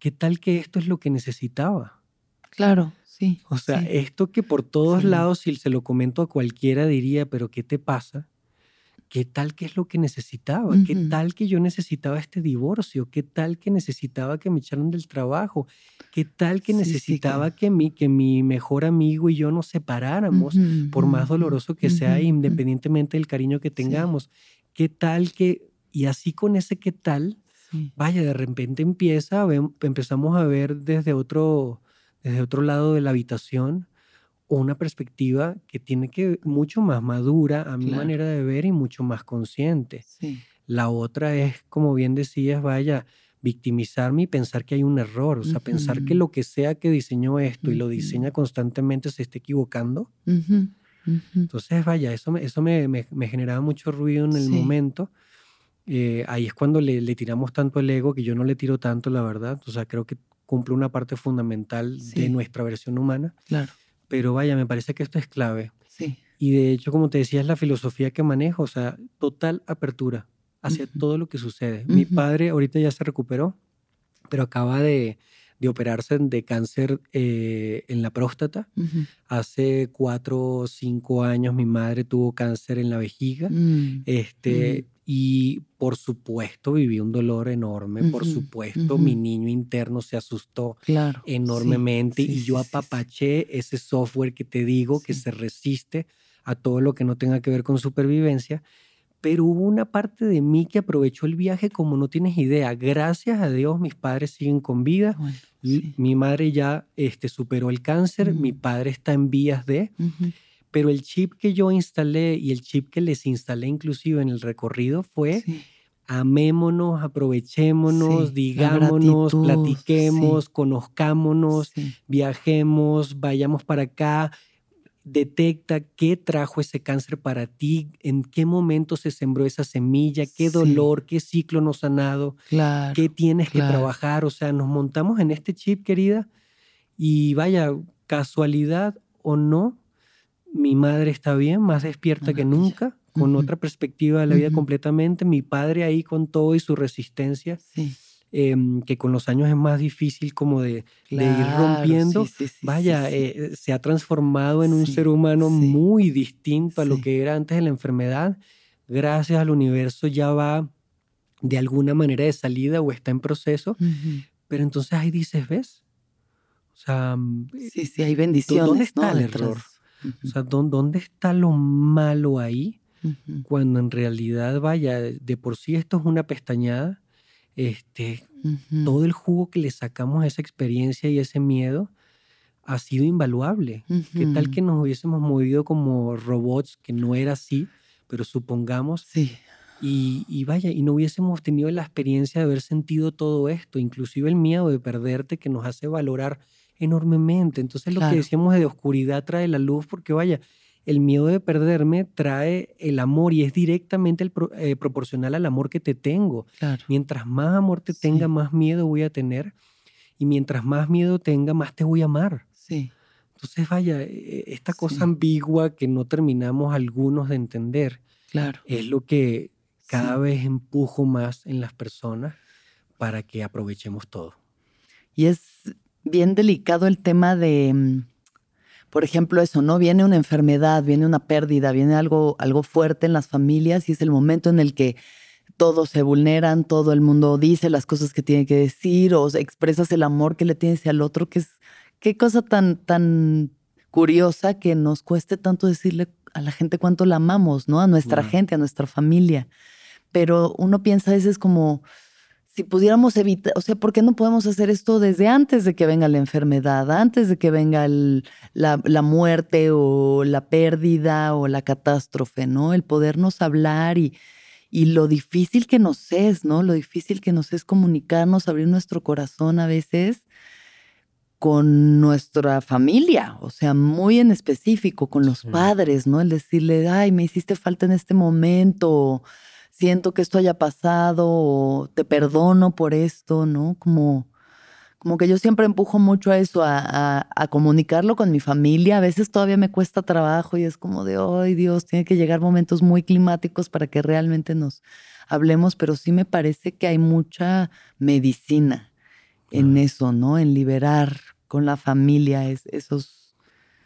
¿qué tal que esto es lo que necesitaba? Claro, sí. O sea, sí. esto que por todos Sí. lados, si se lo comento a cualquiera, diría, pero ¿qué te pasa? ¿Qué tal que es lo que necesitaba? ¿Qué tal que yo necesitaba este divorcio? ¿Qué tal que necesitaba que me echaran del trabajo? ¿Qué tal que sí, que- necesitaba que, mi, que mi mejor amigo y yo nos separáramos? Por más doloroso que sea, independientemente del cariño que tengamos. ¿Qué tal que... Y así con ese qué tal, vaya, de repente empieza, empezamos a ver desde otro, desde otro lado de la habitación una perspectiva que tiene que mucho más madura a mi Claro. manera de ver y mucho más consciente. Sí. La otra es, como bien decías, vaya, victimizarme y pensar que hay un error, o sea, pensar que lo que sea que diseñó esto y lo diseña constantemente se esté equivocando. Entonces, vaya, eso me, eso me, me- me generaba mucho ruido en el Sí. momento. Eh, ahí es cuando le, le tiramos tanto el ego, que yo no le tiro tanto, la verdad. O sea, creo que cumple una parte fundamental de Sí. nuestra versión humana. Claro, Pero vaya, me parece que esto es clave. sí. Y de hecho, como te decía, es la filosofía que manejo, o sea, total apertura hacia Ujú. todo lo que sucede. Mi Ujú. padre ahorita ya se recuperó, pero acaba de, de operarse de cáncer eh, en la próstata. Ujú. Hace cuatro o cinco años mi madre tuvo cáncer en la vejiga. Mm, Este, Y por supuesto viví un dolor enorme, por supuesto mi niño interno se asustó Claro. enormemente sí, y yo sí, sí. apapaché ese software que te digo que se resiste a todo lo que no tenga que ver con supervivencia, pero hubo una parte de mí que aprovechó el viaje como no tienes idea. Gracias a Dios mis padres siguen con vida. Bueno. Mi madre ya este, superó el cáncer, mi Ujú. padre está en vías de. Pero el chip que yo instalé y el chip que les instalé inclusive en el recorrido fue Sí. amémonos, aprovechémonos, Sí, digámonos, platiquemos, conozcámonos, Sí. viajemos, vayamos para acá, detecta qué trajo ese cáncer para ti, en qué momento se sembró esa semilla, qué dolor, qué ciclo nos ha dado, Claro. qué tienes que trabajar. O sea, nos montamos en este chip, querida, y vaya, casualidad o no, mi madre está bien, más despierta que nunca, con Ujú. otra perspectiva de la vida Ujú. completamente. Mi padre ahí con todo y su resistencia, Sí. em, que con los años es más difícil como de, de ir Claro, rompiendo. sí, sí, sí, Vaya, eh, se ha transformado en un ser humano muy distinto a lo que era antes de la enfermedad. Gracias al universo ya va de alguna manera de salida o está en proceso. Ujú. Pero entonces ahí dices, ¿ves? O sea, mm, Sí, sí, hay bendiciones. ¿Dónde está ¿no? el error? O sea, ¿dó- ¿dónde está lo malo ahí? Cuando en realidad, vaya, de por sí esto es una pestañada. Este, todo el jugo que le sacamos a esa experiencia y ese miedo ha sido invaluable. ¿Qué tal que nos hubiésemos movido como robots, que no era así, pero supongamos, Sí, y, y vaya, y no hubiésemos tenido la experiencia de haber sentido todo esto, inclusive el miedo de perderte que nos hace valorar enormemente. Entonces lo Claro. que decíamos de oscuridad trae la luz, porque vaya, el miedo de perderme trae el amor y es directamente el pro- eh, proporcional al amor que te tengo. claro. Mientras más amor te tenga, Sí. más miedo voy a tener. Y mientras más miedo tenga, más te voy a amar. Sí, Entonces, vaya, eh, esta cosa Sí. ambigua que no terminamos algunos de entender claro. es lo que cada Sí. vez empujo más en las personas para que aprovechemos todo. Y es bien delicado el tema de, mm, por ejemplo, eso, ¿no? Viene una enfermedad, viene una pérdida, viene algo, algo fuerte en las familias y es el momento en el que todos se vulneran, todo el mundo dice las cosas que tiene que decir o expresas el amor que le tienes al otro, que es qué cosa tan, tan curiosa que nos cueste tanto decirle a la gente cuánto la amamos, ¿no? A nuestra gente, a nuestra familia. Pero uno piensa a veces como, si pudiéramos evitar, o sea, ¿por qué no podemos hacer esto desde antes de que venga la enfermedad, antes de que venga el- la, la muerte o la pérdida o la catástrofe, ¿no? El podernos hablar y, y lo difícil que nos es, ¿no? Lo difícil que nos es comunicarnos, abrir nuestro corazón a veces con nuestra familia, o sea, muy en específico, con los Sí. padres, ¿no? El decirle, ay, me hiciste falta en este momento, siento que esto haya pasado, o te perdono por esto, ¿no? Como, como que yo siempre empujo mucho a eso, a, a- a comunicarlo con mi familia. A veces todavía me cuesta trabajo y es como de, ay Dios, tiene que llegar momentos muy climáticos para que realmente nos hablemos, pero sí me parece que hay mucha medicina en eso, ¿no? En liberar con la familia es- esos...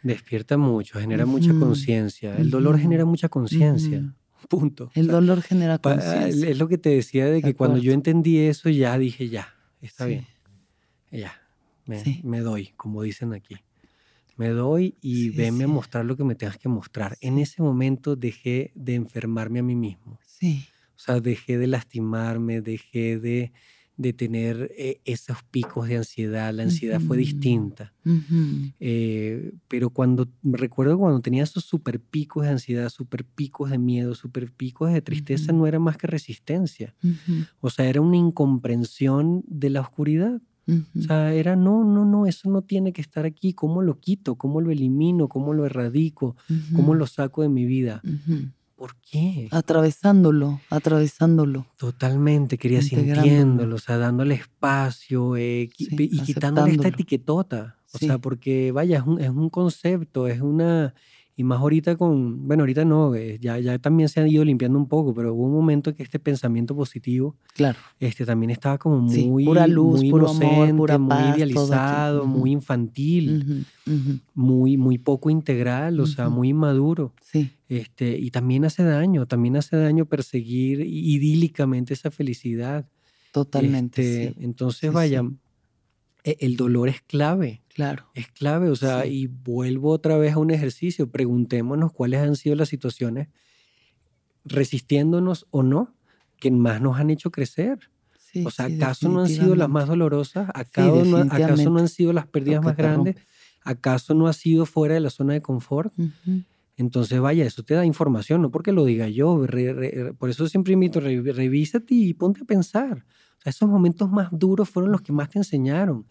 Despierta mucho, genera mucha conciencia. El dolor genera mucha conciencia. Punto. El dolor genera conciencia. Es lo que te decía de De que cuando yo entendí eso, ya dije, ya, está Sí. bien. Ya, me, Sí. me doy, como dicen aquí. Me doy y Sí, venme a mostrar lo que me tengas que mostrar. En ese momento dejé de enfermarme a mí mismo. Sí, O sea, dejé de lastimarme, dejé de, de tener eh, esos picos de ansiedad. La ansiedad fue distinta. Eh, pero cuando, me recuerdo cuando tenía esos super picos de ansiedad, super picos de miedo, super picos de tristeza, no era más que resistencia. O sea, era una incomprensión de la oscuridad. O sea, era, no, no, no, eso no tiene que estar aquí. ¿Cómo lo quito? ¿Cómo lo elimino? ¿Cómo lo erradico? ¿Cómo lo saco de mi vida? ¿Por qué? Atravesándolo, atravesándolo. Totalmente, quería sintiéndolo, o sea, dándole espacio eh, Sí, y quitándole esta etiquetota. O Sí. sea, porque vaya, es un, es un concepto, es una... Y más ahorita con, bueno, ahorita no, eh, ya, ya también se han ido limpiando un poco, pero hubo un momento que este pensamiento positivo Claro. este, también estaba como Sí, muy, pura luz, muy puro amor, inocente, pura muy paz, idealizado, Ujú. muy infantil, Ujú, ujú. muy, muy poco integral, o sea, muy inmaduro. Sí, Este, y también hace daño, también hace daño perseguir idílicamente esa felicidad. totalmente. Este, sí, Entonces, Sí, vaya, sí. E- el dolor es clave, Claro. es clave, o sea, Sí. y vuelvo otra vez a un ejercicio, preguntémonos cuáles han sido las situaciones, resistiéndonos o no, que más nos han hecho crecer. Sí, O sea, sí, ¿acaso no han sido las más dolorosas? ¿Acaso, no, ¿Acaso no han sido las pérdidas más grandes? ¿Acaso no ha sido fuera de la zona de confort? Entonces, vaya, eso te da información, no porque lo diga yo. re- re- por eso siempre invito, re- revísate y ponte a pensar. Sea, esos momentos más duros fueron los que más te enseñaron.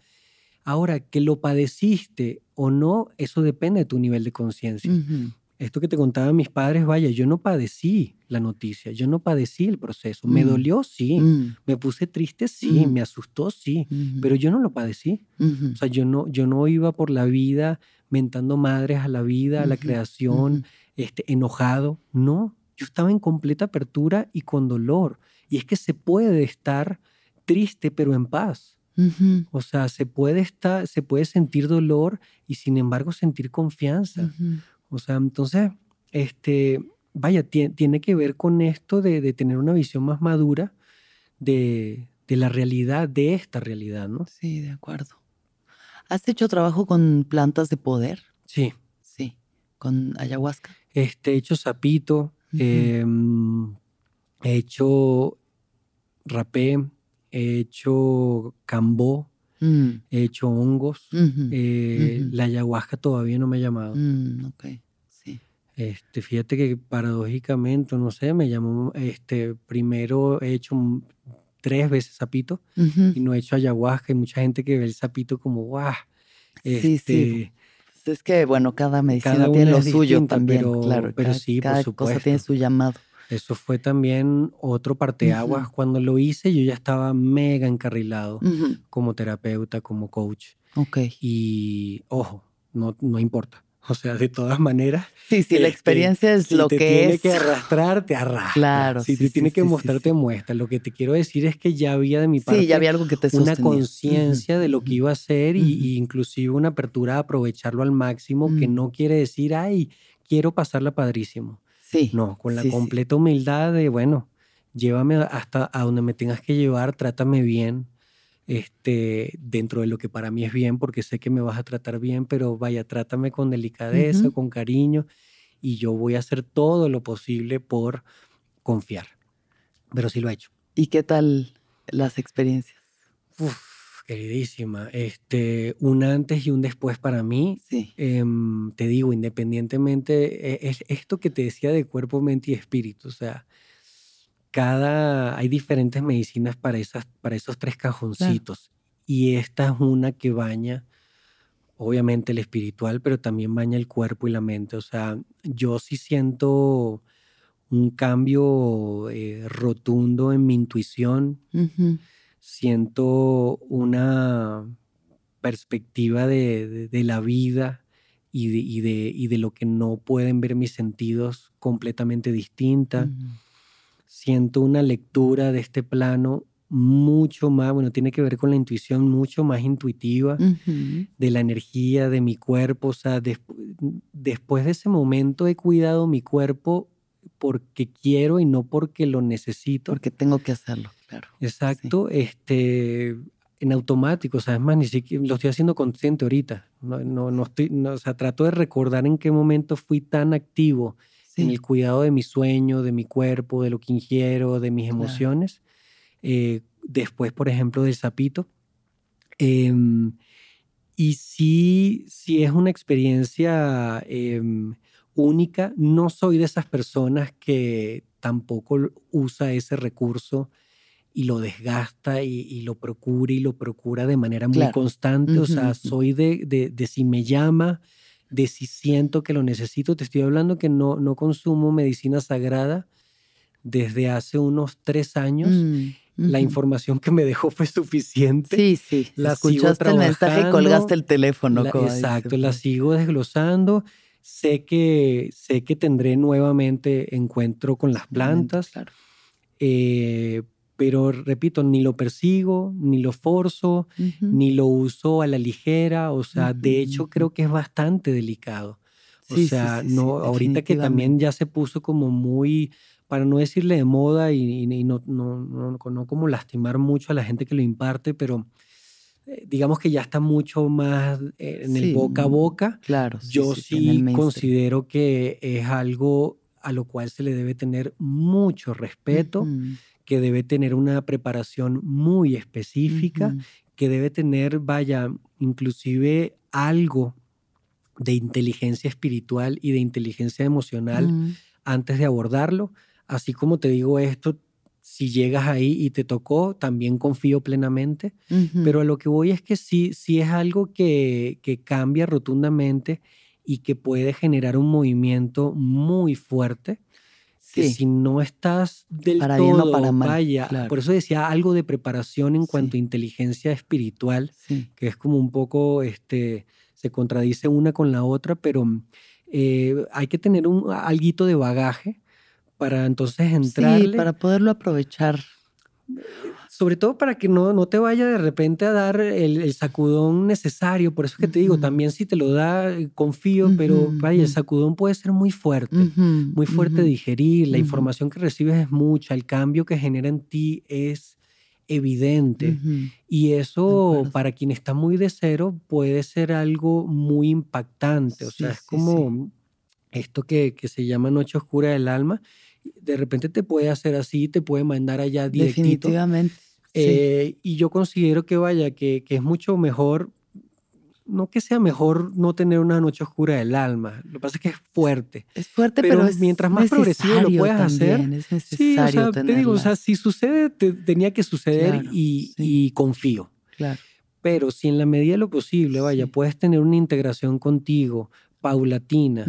Ahora, que lo padeciste o no, eso depende de tu nivel de conciencia. Ujú. Esto que te contaban mis padres, vaya, yo no padecí la noticia, yo no padecí el proceso. Me Mm. dolió, sí. Mm, Me puse triste, sí. Mm. Me asustó, sí. Pero yo no lo padecí. O sea, yo no, yo no iba por la vida mentando madres a la vida, a la creación, este, enojado. No, yo estaba en completa apertura y con dolor. Y es que se puede estar triste pero en paz. O sea, se puede estar, se puede sentir dolor y sin embargo sentir confianza. O sea, entonces, este, vaya, tie- tiene que ver con esto de, de tener una visión más madura de, de la realidad, de esta realidad, ¿no? Sí, de acuerdo. ¿Has hecho trabajo con plantas de poder? Sí. Sí. ¿Con ayahuasca? Este, he hecho sapito, em, he hecho rapé, he hecho cambó, Mm, he hecho hongos. eh. La ayahuasca todavía no me ha llamado. mm, ok, sí. Este, fíjate que paradójicamente, no sé, me llamó, este, primero he hecho tres veces sapito y no he hecho ayahuasca. Hay mucha gente que ve el sapito como, guau. Sí, sí. Este, Es que, bueno, cada medicina Cada tiene lo suyo también, pero- claro. pero cada, sí, por cada cosa tiene supuesto. su llamado. Eso fue también otro parteaguas. Ujú. Cuando lo hice, yo ya estaba mega encarrilado Ujú, como terapeuta, como coach. Ok. Y ojo, no, no importa. O sea, de todas maneras, Sí, sí, la este, experiencia es si lo te que tiene es. que arrastrar, te arrastra. Claro, Si sí, te tiene sí, que sí, sí, mostrar, te muestra. Lo que te quiero decir es que ya había de mi parte Sí, ya había algo que te una conciencia de lo que iba a hacer y, ujú. y inclusive una apertura a aprovecharlo al máximo, que Mm. no quiere decir, ay, quiero pasarla padrísimo. Sí. No, con la sí, sí. completa humildad de, bueno, llévame hasta a donde me tengas que llevar, trátame bien, este, dentro de lo que para mí es bien, porque sé que me vas a tratar bien, pero vaya, trátame con delicadeza, con cariño, y yo voy a hacer todo lo posible por confiar. Pero sí lo he hecho. ¿Y qué tal las experiencias? Uf, queridísima, este, un antes y un después para mí. Sí. em, te digo, independientemente, e- es esto que te decía de cuerpo, mente y espíritu, o sea, cada, hay diferentes medicinas para, esas, para esos tres cajoncitos y esta es una que baña, obviamente el espiritual, pero también baña el cuerpo y la mente, o sea, yo sí siento un cambio eh, rotundo en mi intuición, Ujú, siento una perspectiva de, de- de la vida y de, y de- y de lo que no pueden ver mis sentidos completamente distinta. Siento una lectura de este plano mucho más, bueno, tiene que ver con la intuición mucho más intuitiva, de la energía, de mi cuerpo. O sea, despu- después de ese momento he cuidado mi cuerpo porque quiero y no porque lo necesito. Porque tengo que hacerlo, claro. Exacto, este, en automático, o sea, es más, ni siquiera lo estoy haciendo consciente ahorita. No, no, no estoy, no, o sea, trato de recordar en qué momento fui tan activo en el cuidado de mi sueño, de mi cuerpo, de lo que ingiero, de mis Claro. emociones. Eh, después, por ejemplo, del sapito. Em, y sí, sí es una experiencia em, única. No soy de esas personas que tampoco usa ese recurso y lo desgasta y, y lo procura y lo procura de manera muy Claro. constante. O Ujú, sea, ujú. soy de, de, de si me llama, de si siento que lo necesito. Te estoy hablando que no, no consumo medicina sagrada desde hace unos tres años. Mm, La ujú. información que me dejó fue suficiente. Sí, sí. la Escuchaste el mensaje y colgaste el teléfono. La- dice exacto, la sigo desglosando. Sé que, sé que tendré nuevamente encuentro con las plantas, Claro. eh, pero repito, ni lo persigo, ni lo forzo, Ujú. ni lo uso a la ligera. O sea, de hecho creo que es bastante delicado. O Sí, sea, sí, sí, no, ahorita que también ya se puso como muy, para no decirle de moda y, y- no, no, no, no como lastimar mucho a la gente que lo imparte, pero eh, digamos que ya está mucho más eh, en el boca a boca. Claro. Yo sí considero que es algo a lo cual se le debe tener mucho respeto, Ujú, que debe tener una preparación muy específica, que debe tener, vaya, inclusive algo de inteligencia espiritual y de inteligencia emocional Mm. antes de abordarlo. Así como te digo esto, si llegas ahí y te tocó, también confío plenamente. Pero a lo que voy es que sí, sí es algo que, que cambia rotundamente y que puede generar un movimiento muy fuerte. Que Sí. si no estás del Para todo, bien o para mal, vaya, claro. por eso decía algo de preparación en cuanto Sí. a inteligencia espiritual, Sí. que es como un poco, este, se contradice una con la otra, pero eh, hay que tener un alguito de bagaje para entonces entrarle. Sí, para poderlo aprovechar. Sobre todo para que no, no te vaya de repente a dar el, el sacudón necesario. Por eso es que te digo, también si te lo da, eh, confío, pero vaya, el sacudón puede ser muy fuerte. Muy fuerte de digerir, la información que recibes es mucha, el cambio que genera en ti es evidente. Y eso para quien está muy de cero puede ser algo muy impactante. O sea, Sí, es sí, como esto que, que se llama noche oscura del alma. De repente te puede hacer así, te puede mandar allá directito. Definitivamente. sí. Eh, y yo considero que vaya, que, que es mucho mejor, no que sea mejor no tener una noche oscura del alma. Lo que pasa es que es fuerte. es fuerte, pero pero, es mientras más progresivo lo puedas hacer, Sí, o sea, te digo, o sea, si sucede, te- tenía que suceder Claro, y, sí. y confío. claro. Pero si en la medida de lo posible, vaya, Sí. puedes tener una integración contigo paulatina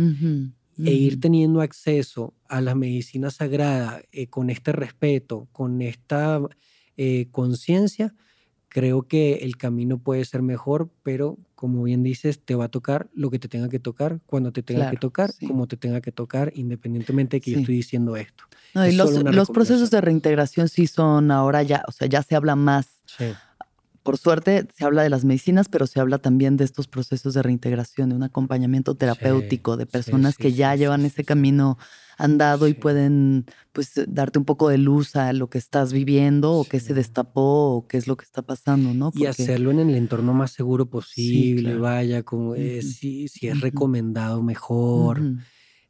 e ir teniendo acceso a la medicina sagrada eh, con este respeto, con esta eh, conciencia, creo que el camino puede ser mejor, pero como bien dices, te va a tocar lo que te tenga que tocar, cuando te tenga que tocar, sí. como te tenga que tocar, independientemente de que yo estoy diciendo esto. No, y es los, los procesos de reintegración sí son ahora ya, o sea, ya se habla más. Sí. Por suerte se habla de las medicinas, pero se habla también de estos procesos de reintegración, de un acompañamiento terapéutico, de personas sí, que ya llevan ese camino andado y pueden pues darte un poco de luz a lo que estás viviendo o qué se destapó o qué es lo que está pasando, ¿no? Y hacerlo en el entorno más seguro posible, claro. vaya, como, eh, si, si es recomendado mejor,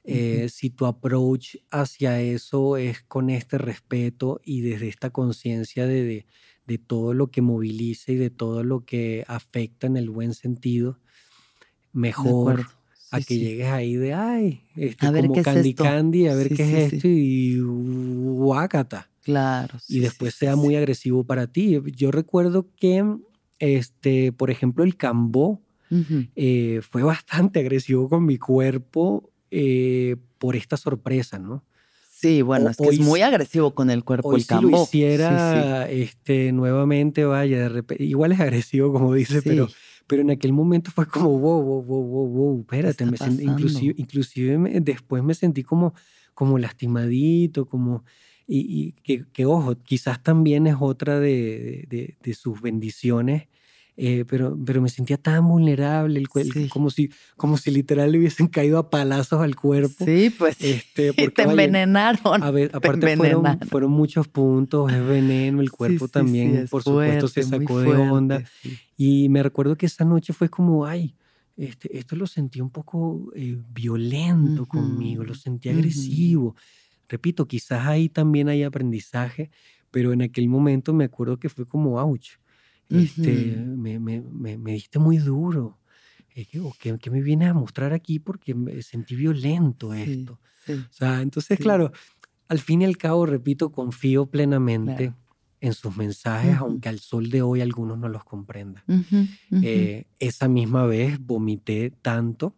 eh, si tu approach hacia eso es con este respeto y desde esta conciencia de, de, de todo lo que moviliza y de todo lo que afecta en el buen sentido, mejor a Sí, que sí. llegues ahí de, ay, este, A ver como qué es Candy esto. Candy, a ver Sí, qué es esto y guácata Claro. y después sea muy agresivo para ti. Yo recuerdo que, este, por ejemplo, el cambó eh, fue bastante agresivo con mi cuerpo eh, por esta sorpresa, ¿no? Sí, bueno, O- es que es muy sí- agresivo con el cuerpo Hoy el si cambo. lo Sí, sí. hiciera este, nuevamente, vaya, de repente, igual es agresivo, como dice, pero, Sí. pero en aquel momento fue como, wow, wow, wow, wow, wow, espérate, me sentí, inclusive, inclusive me- después me sentí como, como lastimadito, como, y, y que, que, ojo, quizás también es otra de, de- de sus bendiciones, eh, pero, pero me sentía tan vulnerable, el, cuer- Sí. como, si, como si literal le hubiesen caído a palazos al cuerpo. Sí, pues. Este, porque, te vaya, envenenaron. a ver, te aparte fueron, envenenaron. fueron muchos puntos, es veneno, el cuerpo sí, también, sí, por supuesto, se fuerte, sacó de onda. fuerte. Y me recuerdo que esa noche fue como, ay, este, esto lo sentí un poco eh, violento conmigo, lo sentí agresivo. Repito, quizás ahí también hay aprendizaje, pero en aquel momento me acuerdo que fue como, ouch, este, Ujú. me, me- me- me diste muy duro. Eh, ¿Qué, qué- me vienes a mostrar aquí? Porque me sentí violento Sí, esto. sí. O sea, entonces, Sí. claro, al fin y al cabo, repito, confío plenamente Claro. en sus mensajes, Ujú. aunque al sol de hoy algunos no los comprendan. Ujú, ujú. Eh, esa misma vez vomité tanto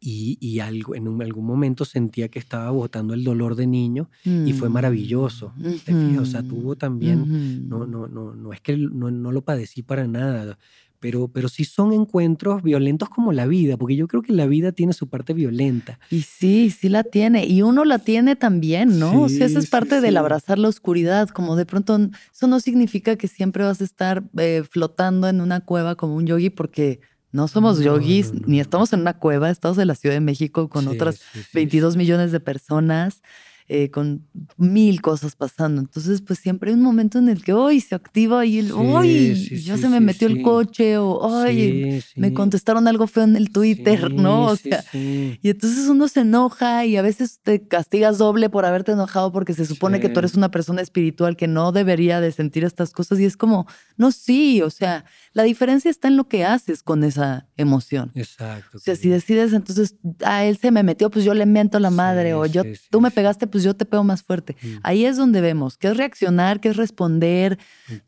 y, y algo, en algún momento sentía que estaba botando el dolor de niño y fue Mm, maravilloso. ¿Te fijas? O sea, tuvo también, no, no, no, no es que no, no lo padecí para nada, pero, pero sí son encuentros violentos como la vida, porque yo creo que la vida tiene su parte violenta. Y sí, sí la tiene. Y uno la tiene también, ¿no? o sea, Sí, esa es sí, parte del sí. abrazar la oscuridad. Como de pronto, eso no significa que siempre vas a estar eh, flotando en una cueva como un yogi, porque no somos yogis, no, no, ni estamos en una cueva, estamos en la Ciudad de México con Sí, otras sí, sí, 22 millones de personas. Eh, con mil cosas pasando. Entonces, pues siempre hay un momento en el que, hoy se activa y el, hoy ya se me metió el coche o, hoy me contestaron algo feo en el Twitter, ¿no? O sea, y entonces uno se enoja y a veces te castigas doble por haberte enojado porque se supone que tú eres una persona espiritual que no debería de sentir estas cosas y es como, no, sí, o sea, la diferencia está en lo que haces con esa emoción. Exacto. O sea, si decides entonces, a él se me metió, pues yo le miento a la madre o yo, tú me pegaste, pues yo te pego más fuerte. Mm. Ahí es donde vemos qué es reaccionar, qué es responder,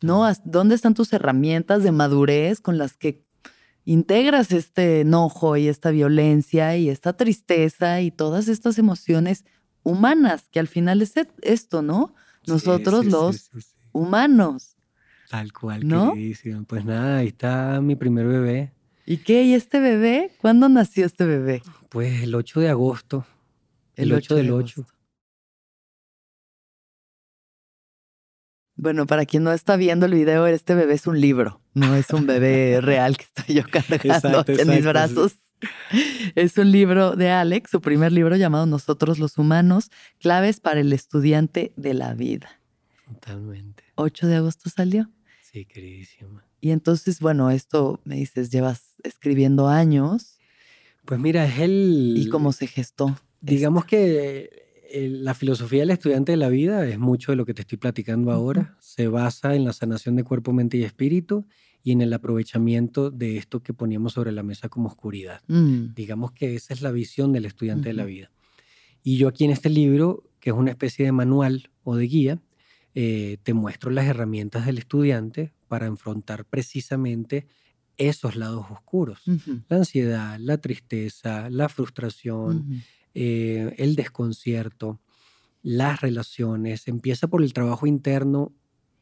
¿no? ¿Dónde están tus herramientas de madurez con las que integras este enojo y esta violencia y esta tristeza y todas estas emociones humanas, que al final es esto, ¿no? Nosotros los humanos. Tal cual, ¿no? Pues nada, ahí está mi primer bebé. ¿Y qué? ¿Y este bebé? ¿Cuándo nació este bebé? Pues el 8 de agosto. El, 8, del 8. Bueno, para quien no está viendo el video, este bebé es un libro, no es un bebé real que estoy yo cargando en mis brazos. Es un libro de Alex, su primer libro llamado Nosotros los Humanos, claves para el estudiante de la vida. Totalmente. 8 de agosto salió. Sí, queridísima. Y entonces, bueno, esto me dices, llevas escribiendo años. Pues mira, es el... ¿Y cómo se gestó? Digamos que la filosofía del estudiante de la vida es mucho de lo que te estoy platicando ahora. Se basa en la sanación de cuerpo, mente y espíritu y en el aprovechamiento de esto que poníamos sobre la mesa como oscuridad. Mm. Digamos que esa es la visión del estudiante de la vida. Y yo aquí en este libro, que es una especie de manual o de guía, eh, te muestro las herramientas del estudiante para enfrentar precisamente esos lados oscuros. La ansiedad, la tristeza, la frustración, eh, el desconcierto, las relaciones, empieza por el trabajo interno,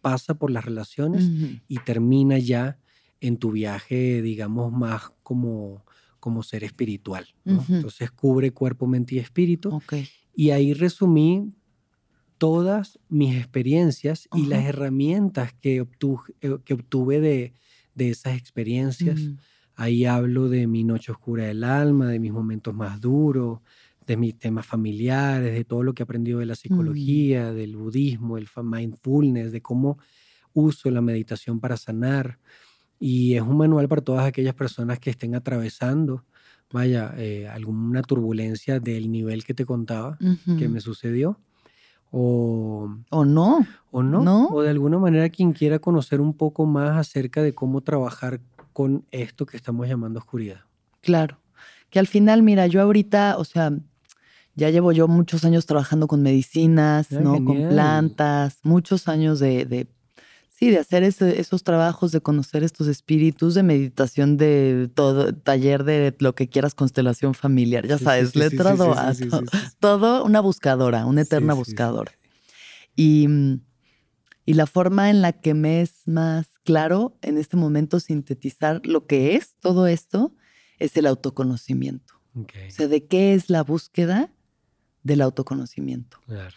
pasa por las relaciones y termina ya en tu viaje, digamos, más como, como ser espiritual. Entonces cubre cuerpo, mente y espíritu. Y ahí resumí todas mis experiencias y las herramientas que, eh, que obtuve de, de, esas experiencias. Ahí hablo de mi noche oscura del alma, de mis momentos más duros, de mis temas familiares, de todo lo que he aprendido de la mm. psicología, del budismo, el mindfulness, de cómo uso la meditación para sanar. Y es un manual para todas aquellas personas que estén atravesando, vaya, eh, alguna turbulencia del nivel que te contaba que me sucedió. O, o no. O no, no. O de alguna manera quien quiera conocer un poco más acerca de cómo trabajar con esto que estamos llamando oscuridad. Claro. Que al final, mira, yo ahorita, o sea, ya llevo yo muchos años trabajando con medicinas, ¿no? Con plantas, muchos años de, sí, de hacer esos trabajos, de conocer estos espíritus, de meditación, de todo, taller de lo que quieras, constelación familiar, ya sabes, letrado a todo, una buscadora, una eterna buscadora. Y, y la forma en la que me es más claro en este momento sintetizar lo que es todo esto es el autoconocimiento. O sea, de qué es la búsqueda del autoconocimiento. Claro.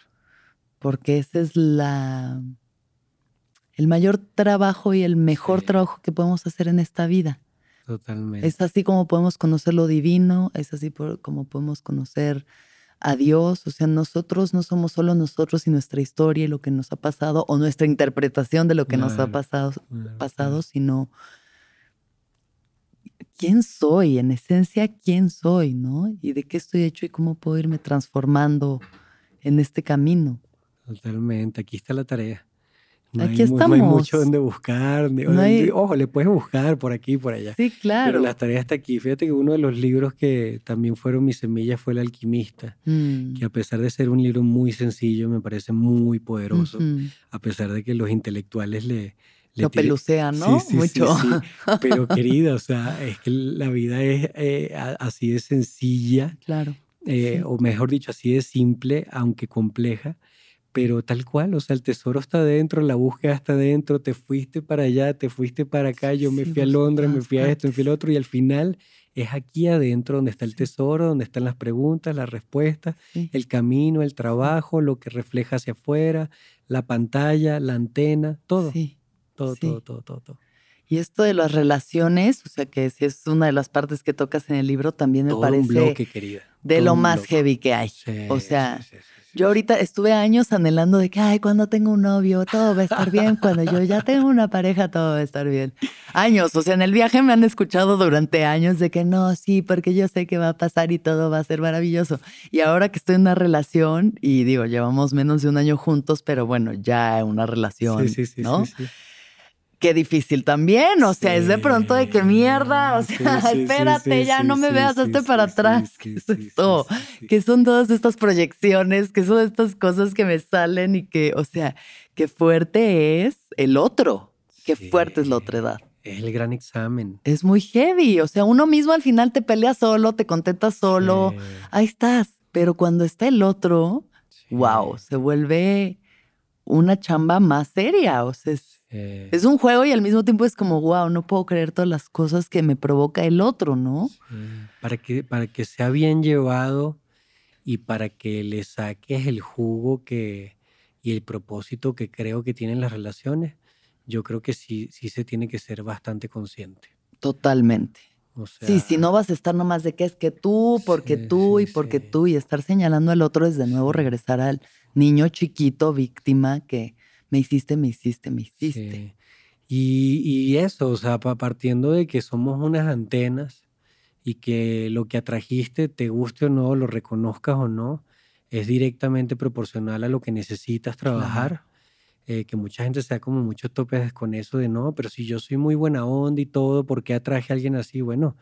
Porque ese es la el mayor trabajo y el mejor trabajo que podemos hacer en esta vida. Totalmente. Es así como podemos conocer lo divino, es así como podemos conocer a Dios. O sea, nosotros no somos solo nosotros y nuestra historia y lo que nos ha pasado, o nuestra interpretación de lo que nos ha pasado, pasado sino quién soy, en esencia, quién soy, ¿no? Y de qué estoy hecho y cómo puedo irme transformando en este camino. Totalmente, aquí está la tarea. aquí estamos. No hay mucho donde buscar. Ojo, le puedes buscar por aquí, por allá. Sí, claro. Pero la tarea está aquí. Fíjate que uno de los libros que también fueron mis semillas fue El Alquimista, mm. que a pesar de ser un libro muy sencillo, me parece muy poderoso, a pesar de que los intelectuales le, lo pelucean, ¿no? Mucho. Pero querida, o sea, es que la vida es eh, así de sencilla. Claro. Eh, o mejor dicho, así de simple, aunque compleja, pero tal cual, o sea, el tesoro está dentro, la búsqueda está dentro, te fuiste para allá, te fuiste para acá, yo me fui a Londres, me fui a esto, me fui al otro, y al final es aquí adentro donde está el tesoro, donde están las preguntas, las respuestas, el camino, el trabajo, lo que refleja hacia afuera, la pantalla, la antena, todo. Sí. Todo, todo, todo, todo, Y esto de las relaciones, o sea que si es una de las partes que tocas en el libro, también me parece bloque, querida. de lo más heavy que hay. o sea, Yo ahorita estuve años anhelando de que, ay, cuando tengo un novio, todo va a estar bien. Cuando yo ya tengo una pareja, todo va a estar bien. Años, o sea, en el viaje me han escuchado durante años de que no, sí, porque yo sé que va a pasar y todo va a ser maravilloso. Y ahora que estoy en una relación, y digo, llevamos menos de un año juntos, pero bueno, ya una relación, Sí, sí, sí, ¿no? sí, sí. Qué difícil también, o sea, es de pronto de que mierda, o sea, sí, sí, espérate, ya no me veas, hazte para atrás. ¿Qué es esto? que son todas estas proyecciones, que son estas cosas que me salen y que, o sea, qué fuerte es el otro, qué fuerte es la otra edad. Es el gran examen. Es muy heavy, o sea, uno mismo al final te pelea solo, te contenta solo, ahí estás, pero cuando está el otro, wow, se vuelve una chamba más seria, o sea, es, sí. es un juego y al mismo tiempo es como, wow, no puedo creer todas las cosas que me provoca el otro, ¿no? Sí, Para que, para que sea bien llevado y para que le saques el jugo que, y el propósito que creo que tienen las relaciones, yo creo que sí, sí se tiene que ser bastante consciente. Totalmente. O sea, Sí, si no vas a estar nomás de que es que tú, porque Sí, tú sí, y porque sí. tú y estar señalando al otro es de nuevo regresar al niño chiquito víctima que me hiciste, me hiciste, me hiciste. sí. Y, y eso, o sea, pa- partiendo de que somos unas antenas y que lo que atrajiste, te guste o no, lo reconozcas o no, es directamente proporcional a lo que necesitas trabajar. eh, que mucha gente se da como muchos topes con eso de no, pero si yo soy muy buena onda y todo, ¿por qué atraje a alguien así? Bueno,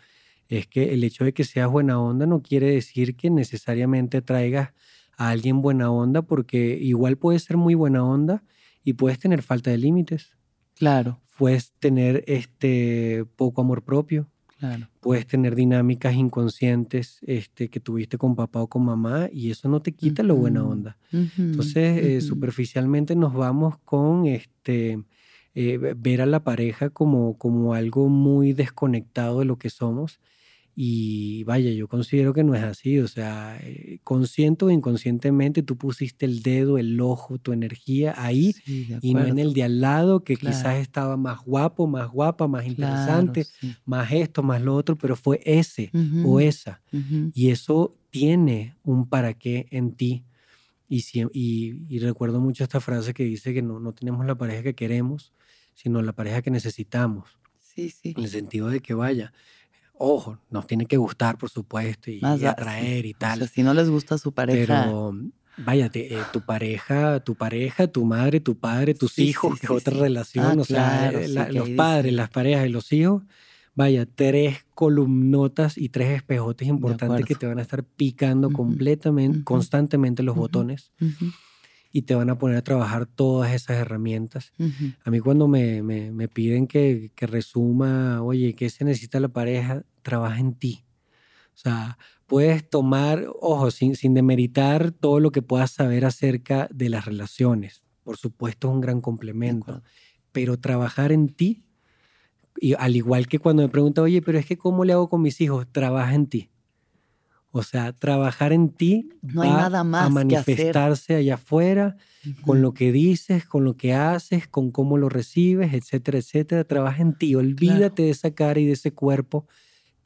es que el hecho de que seas buena onda no quiere decir que necesariamente traigas a alguien buena onda, porque igual puedes ser muy buena onda y puedes tener falta de límites, Claro, puedes tener este poco amor propio, claro. puedes tener dinámicas inconscientes este, que tuviste con papá o con mamá y eso no te quita lo buena onda. ujú, Entonces, eh, superficialmente nos vamos con este eh, ve- ver a la pareja como, como algo muy desconectado de lo que somos. Y vaya, yo considero que no es así. O sea, eh, consciente o inconscientemente tú pusiste el dedo, el ojo, tu energía ahí Sí, y no en el de al lado que Claro. quizás estaba más guapo, más guapa, más Claro, interesante, sí. más esto, más lo otro, pero fue ese o esa. Y eso tiene un para qué en ti. Y, siem- y, y recuerdo mucho esta frase que dice que no, no tenemos la pareja que queremos, sino la pareja que necesitamos. Sí, sí. En el sentido de que vaya, ojo, nos tiene que gustar, por supuesto, y, Más y atraer y O tal. sea, si no les gusta su pareja. Pero vaya, te- eh, tu pareja, tu pareja, tu madre, tu padre, tus Sí, sí, hijos, que sí, otra relación, Ah, o sea, claro, la- los padres, las parejas y los hijos, vaya, tres columnotas y tres espejotes importantes que te van a estar picando completamente, constantemente los botones y te van a poner a trabajar todas esas herramientas. A mí cuando me, me- me piden que, que resuma, oye, ¿qué se necesita la pareja? Trabaja en ti. O sea, puedes tomar, ojo, sin, sin demeritar todo lo que puedas saber acerca de las relaciones. Por supuesto, es un gran complemento. Pero trabajar en ti, y al igual que cuando me preguntan, oye, pero es que ¿cómo le hago con mis hijos? Trabaja en ti. O sea, trabajar en ti No hay nada más a que hacer. manifestarse allá afuera con lo que dices, con lo que haces, con cómo lo recibes, etcétera, etcétera. Trabaja en ti, olvídate de esa cara y de ese cuerpo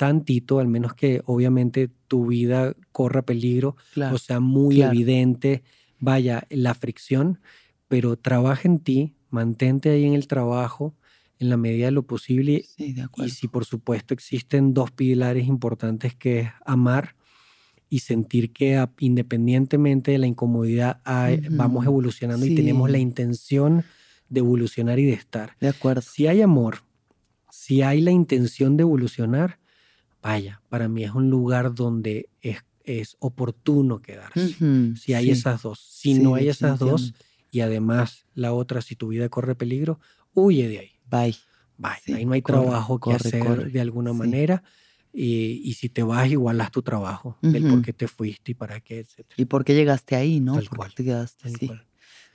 tantito, al menos que obviamente tu vida corra peligro Claro. o sea muy claro. evidente, vaya, la fricción, pero trabaja en ti, mantente ahí en el trabajo en la medida de lo posible Sí, de y si por supuesto existen dos pilares importantes que es amar y sentir que independientemente de la incomodidad hay- vamos evolucionando y tenemos la intención de evolucionar y de estar. De acuerdo. Si hay amor, si hay la intención de evolucionar, vaya, para mí es un lugar donde es, es oportuno quedarse. Si hay sí, esas dos. Si sí, no hay esas dos y además la otra, si tu vida corre peligro, huye de ahí. Bye. Sí, ahí no hay corre, trabajo que corre, hacer corre, de alguna manera. Y, y si te vas, igual haz tu trabajo del por qué te fuiste y para qué, etc. ¿Y por qué llegaste ahí, no? Tal ¿Por qué cual, te quedaste Tal así? cual.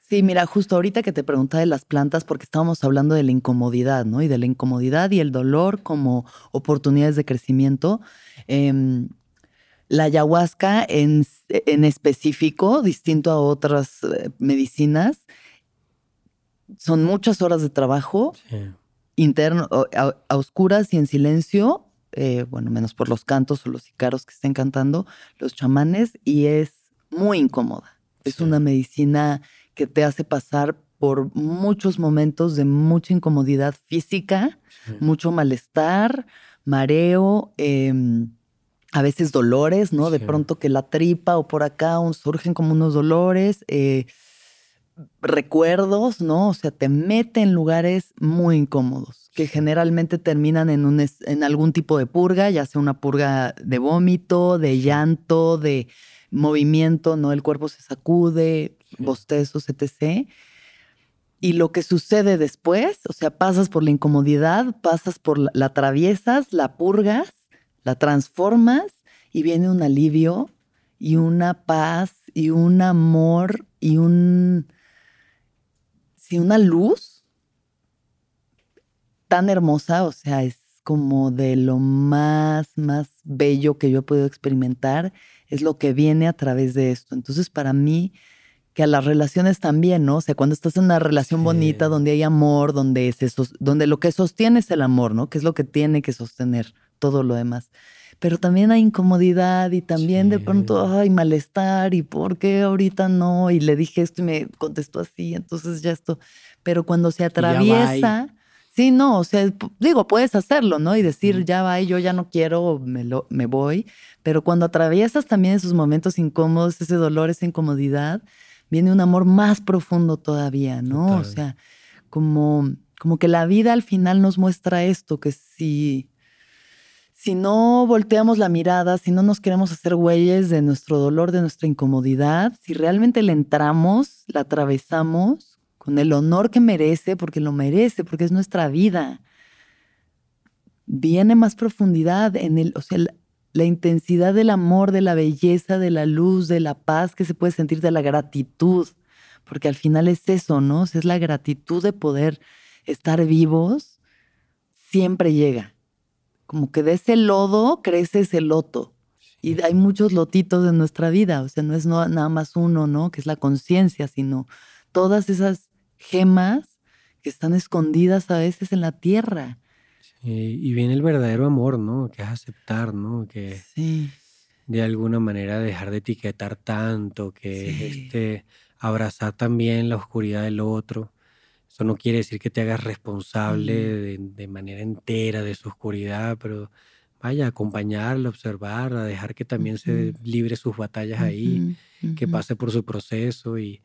Sí, mira, justo ahorita que te preguntaba de las plantas, porque estábamos hablando de la incomodidad, ¿no? Y de la incomodidad y el dolor como oportunidades de crecimiento. em, la ayahuasca en, en específico, distinto a otras eh, medicinas, son muchas horas de trabajo Sí. interno, a oscuras y en silencio, eh, bueno, menos por los cantos o los sicaros que estén cantando, los chamanes, y es muy incómoda. Es una medicina que te hace pasar por muchos momentos de mucha incomodidad física, mucho malestar, mareo, em, a veces dolores, ¿no? De pronto que la tripa o por acá surgen como unos dolores, eh, recuerdos, ¿no? O sea, te mete en lugares muy incómodos, que generalmente terminan en, un, en algún tipo de purga, ya sea una purga de vómito, de llanto, de movimiento, ¿no? El cuerpo se sacude, bostezos, etc. Y lo que sucede después, o sea, pasas por la incomodidad, pasas por la, la atraviesas, la purgas, la transformas y viene un alivio y una paz y un amor y un sí, una luz tan hermosa, o sea, es como de lo más, más bello que yo he podido experimentar, es lo que viene a través de esto. Entonces, para mí, que a las relaciones también, ¿no? O sea, cuando estás en una relación bonita, donde hay amor, donde, donde lo que sostiene es el amor, ¿no? Que es lo que tiene que sostener todo lo demás. Pero también hay incomodidad y también de pronto hay malestar y por qué ahorita no. Y le dije esto y me contestó así, entonces ya esto. Pero cuando se atraviesa, sí, no, o sea, digo, puedes hacerlo, ¿no? Y decir, ya va, yo ya no quiero, me, lo, me voy. Pero cuando atraviesas también esos momentos incómodos, ese dolor, esa incomodidad, viene un amor más profundo todavía, ¿no? O sea, como, como que la vida al final nos muestra esto, que si, si no volteamos la mirada, si no nos queremos hacer güeyes de nuestro dolor, de nuestra incomodidad, si realmente le entramos, la atravesamos con el honor que merece, porque lo merece, porque es nuestra vida, viene más profundidad en el, o sea, la intensidad del amor, de la belleza, de la luz, de la paz que se puede sentir, de la gratitud, porque al final es eso, ¿no? es la gratitud de poder estar vivos, siempre llega. Como que de ese lodo crece ese loto. Y hay muchos lotitos en nuestra vida, o sea, no es nada más uno, ¿no? Que es la conciencia, sino todas esas gemas que están escondidas a veces en la tierra y viene el verdadero amor, ¿no? Que es aceptar, ¿no? Que de alguna manera dejar de etiquetar tanto, que es este, abrazar también la oscuridad del otro. Eso no quiere decir que te hagas responsable de, manera entera de su oscuridad, pero vaya, acompañarla, observarla, dejar que también se libre sus batallas ahí, que pase por su proceso. Y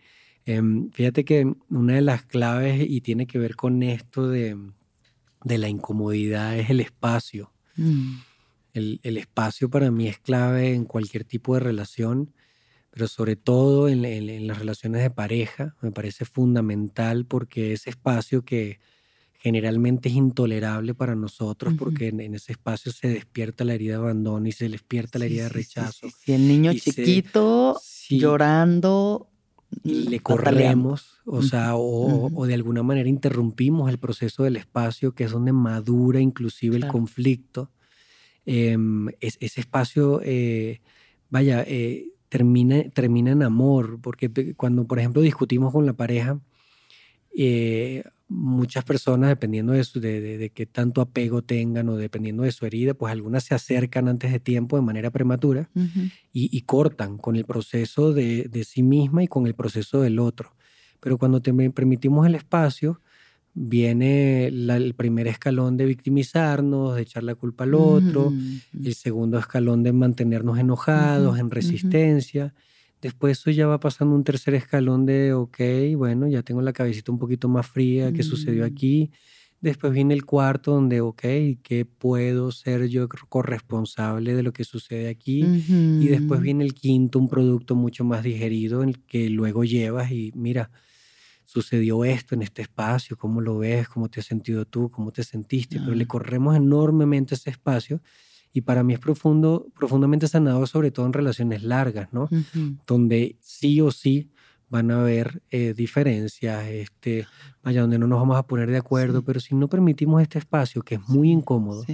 em, fíjate que una de las claves, y tiene que ver con esto de de la incomodidad es el espacio. Mm. El, espacio para mí es clave en cualquier tipo de relación, pero sobre todo en, las relaciones de pareja me parece fundamental porque ese espacio que generalmente es intolerable para nosotros porque en, ese espacio se despierta la herida de abandono y se despierta la herida de rechazo. y el niño chiquito llorando le corremos, o sea, o, de alguna manera interrumpimos el proceso del espacio, que es donde madura inclusive el conflicto. Em, ese espacio, eh, vaya, eh, termina, termina en amor, porque cuando, por ejemplo, discutimos con la pareja, eh, muchas personas, dependiendo de, de, qué tanto apego tengan o dependiendo de su herida, pues algunas se acercan antes de tiempo de manera prematura y, cortan con el proceso de, sí misma y con el proceso del otro. Pero cuando te permitimos el espacio, viene el primer escalón de victimizarnos, de echar la culpa al otro, el segundo escalón de mantenernos enojados, en resistencia. Después eso ya va pasando un tercer escalón de, ok, bueno, ya tengo la cabecita un poquito más fría, ¿qué sucedió mm. aquí? Después viene el cuarto donde, ok, ¿qué puedo ser yo corresponsable de lo que sucede aquí? Y después viene el quinto, un producto mucho más digerido en el que luego llevas y mira, sucedió esto en este espacio, ¿cómo lo ves? ¿Cómo te has sentido tú? ¿Cómo te sentiste? Pero le corremos enormemente ese espacio y para mí es profundo, profundamente sanador, sobre todo en relaciones largas, ¿no? Donde sí o sí van a haber eh, diferencias, este, vaya, donde no nos vamos a poner de acuerdo, pero si no permitimos este espacio que es muy incómodo,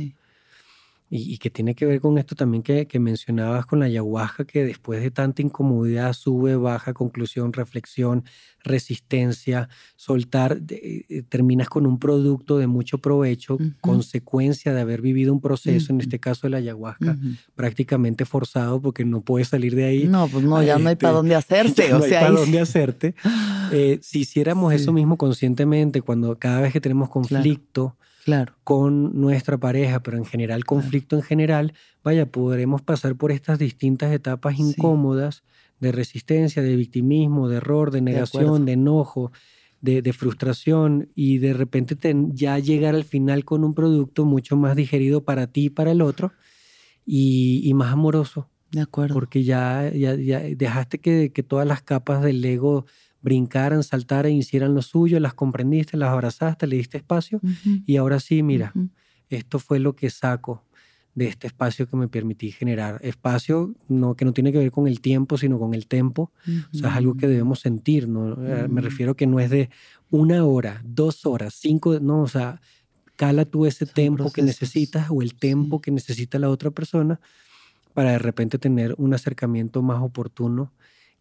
y, y que tiene que ver con esto también que, que mencionabas con la ayahuasca, que después de tanta incomodidad sube, baja, conclusión, reflexión, resistencia, soltar, eh, terminas con un producto de mucho provecho, consecuencia de haber vivido un proceso, en este caso de la ayahuasca, Ujú. prácticamente forzado porque no puedes salir de ahí. No, pues no, ya no hay Este, para dónde hacerse. ya o no hay sea, para ahí dónde hacerte. Eh, si hiciéramos Sí. eso mismo conscientemente, cuando cada vez que tenemos conflicto Claro. Con nuestra pareja, pero en general conflicto en general, vaya, podremos pasar por estas distintas etapas Sí. incómodas de resistencia, de victimismo, de error, de negación, de, enojo, de, de frustración y de repente ten- ya llegar al final con un producto mucho más digerido para ti y para el otro y, y más amoroso De acuerdo. porque ya, ya, ya dejaste que, que todas las capas del ego brincaran, saltaran, hicieran lo suyo, las comprendiste, las abrazaste, le diste espacio y ahora sí, mira, esto fue lo que saco de este espacio que me permití generar. Espacio no, que no tiene que ver con el tiempo, sino con el tempo. O sea, es algo que debemos sentir, ¿no? Eh, Me refiero que no es de una hora, dos horas, cinco, no, o sea, cala tú ese Son tempo que necesitas o el tempo sí. que necesita la otra persona para de repente tener un acercamiento más oportuno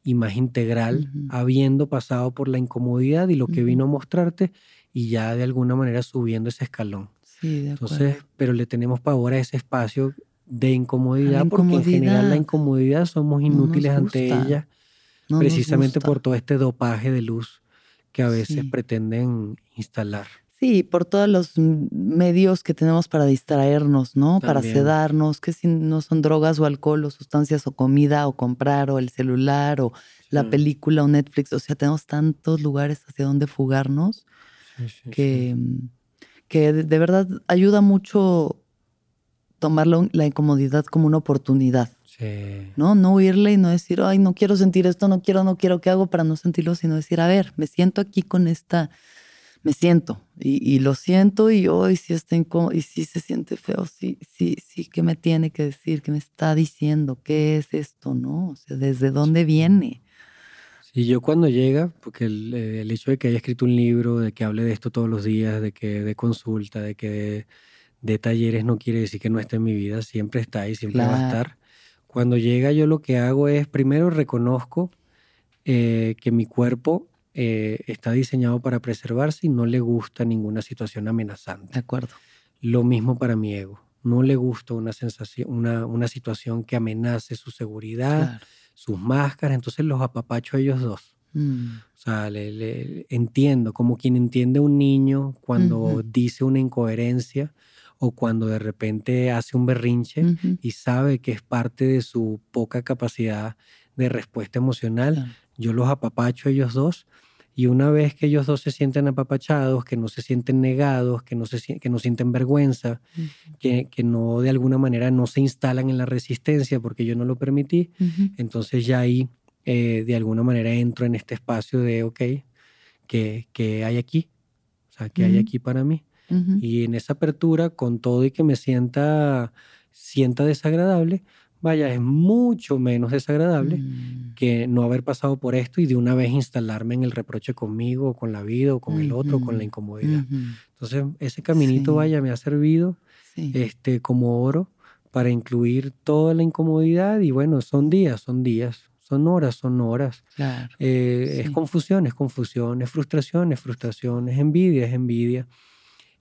y más integral, habiendo pasado por la incomodidad y lo que vino a mostrarte y ya de alguna manera subiendo ese escalón. Sí, de acuerdo. Entonces, pero le tenemos pavor a ese espacio de incomodidad, porque en general incomodidad. la incomodidad somos No inútiles ante ella, No precisamente por todo este dopaje de luz que a veces Sí. pretenden instalar. Sí, por todos los medios que tenemos para distraernos, ¿no? Para sedarnos, que si no son drogas o alcohol o sustancias o comida o comprar o el celular o la película o Netflix. O sea, tenemos tantos lugares hacia donde fugarnos Sí, sí, sí. que, mm, que de, verdad ayuda mucho tomar la, la incomodidad como una oportunidad, Sí. ¿no? No huirle y no decir, ay, no quiero sentir esto, no quiero, no quiero, ¿qué hago para no sentirlo? Sino decir, a ver, me siento aquí con esta, me siento y, y lo siento y hoy sí está incómodo y sí se siente feo, sí, sí, sí, ¿qué me tiene que decir? ¿Qué me está diciendo? ¿Qué es esto? ¿No? O sea, ¿desde dónde viene? Y yo cuando llega, porque el, el hecho de que haya escrito un libro, de que hable de esto todos los días, de que de consulta, de que de, de talleres no quiere decir que no esté en mi vida, siempre está ahí, siempre va a Claro. estar. Cuando llega yo lo que hago es, primero reconozco eh, que mi cuerpo eh, está diseñado para preservarse y no le gusta ninguna situación De amenazante. acuerdo. Lo mismo para mi ego. No le gusta una sensación, una, una situación que amenace su seguridad, Claro. sus máscaras, entonces los apapacho a ellos dos. Mm, O sea, le, le- entiendo, como quien entiende a un niño cuando dice una incoherencia o cuando de repente hace un berrinche y sabe que es parte de su poca capacidad de respuesta emocional. claro. Yo los apapacho a ellos dos y una vez que ellos dos se sienten apapachados, que no se sienten negados, que no, se, que no sienten vergüenza, que, que no de alguna manera no se instalan en la resistencia porque yo no lo permití, entonces ya ahí eh, de alguna manera entro en este espacio de, ok, que, que hay aquí? O sea, que hay aquí para mí? Y en esa apertura, con todo y que me sienta, sienta desagradable, vaya, es mucho menos desagradable Mm, que no haber pasado por esto y de una vez instalarme en el reproche conmigo, con la vida, o con el otro, con la incomodidad. Entonces, ese caminito, Sí. vaya, me ha servido Sí. este, como oro para incluir toda la incomodidad y bueno, son días, son días, son horas, son horas. Claro. Eh, Es confusión, es confusión, es frustración, es frustración, es envidia, es envidia,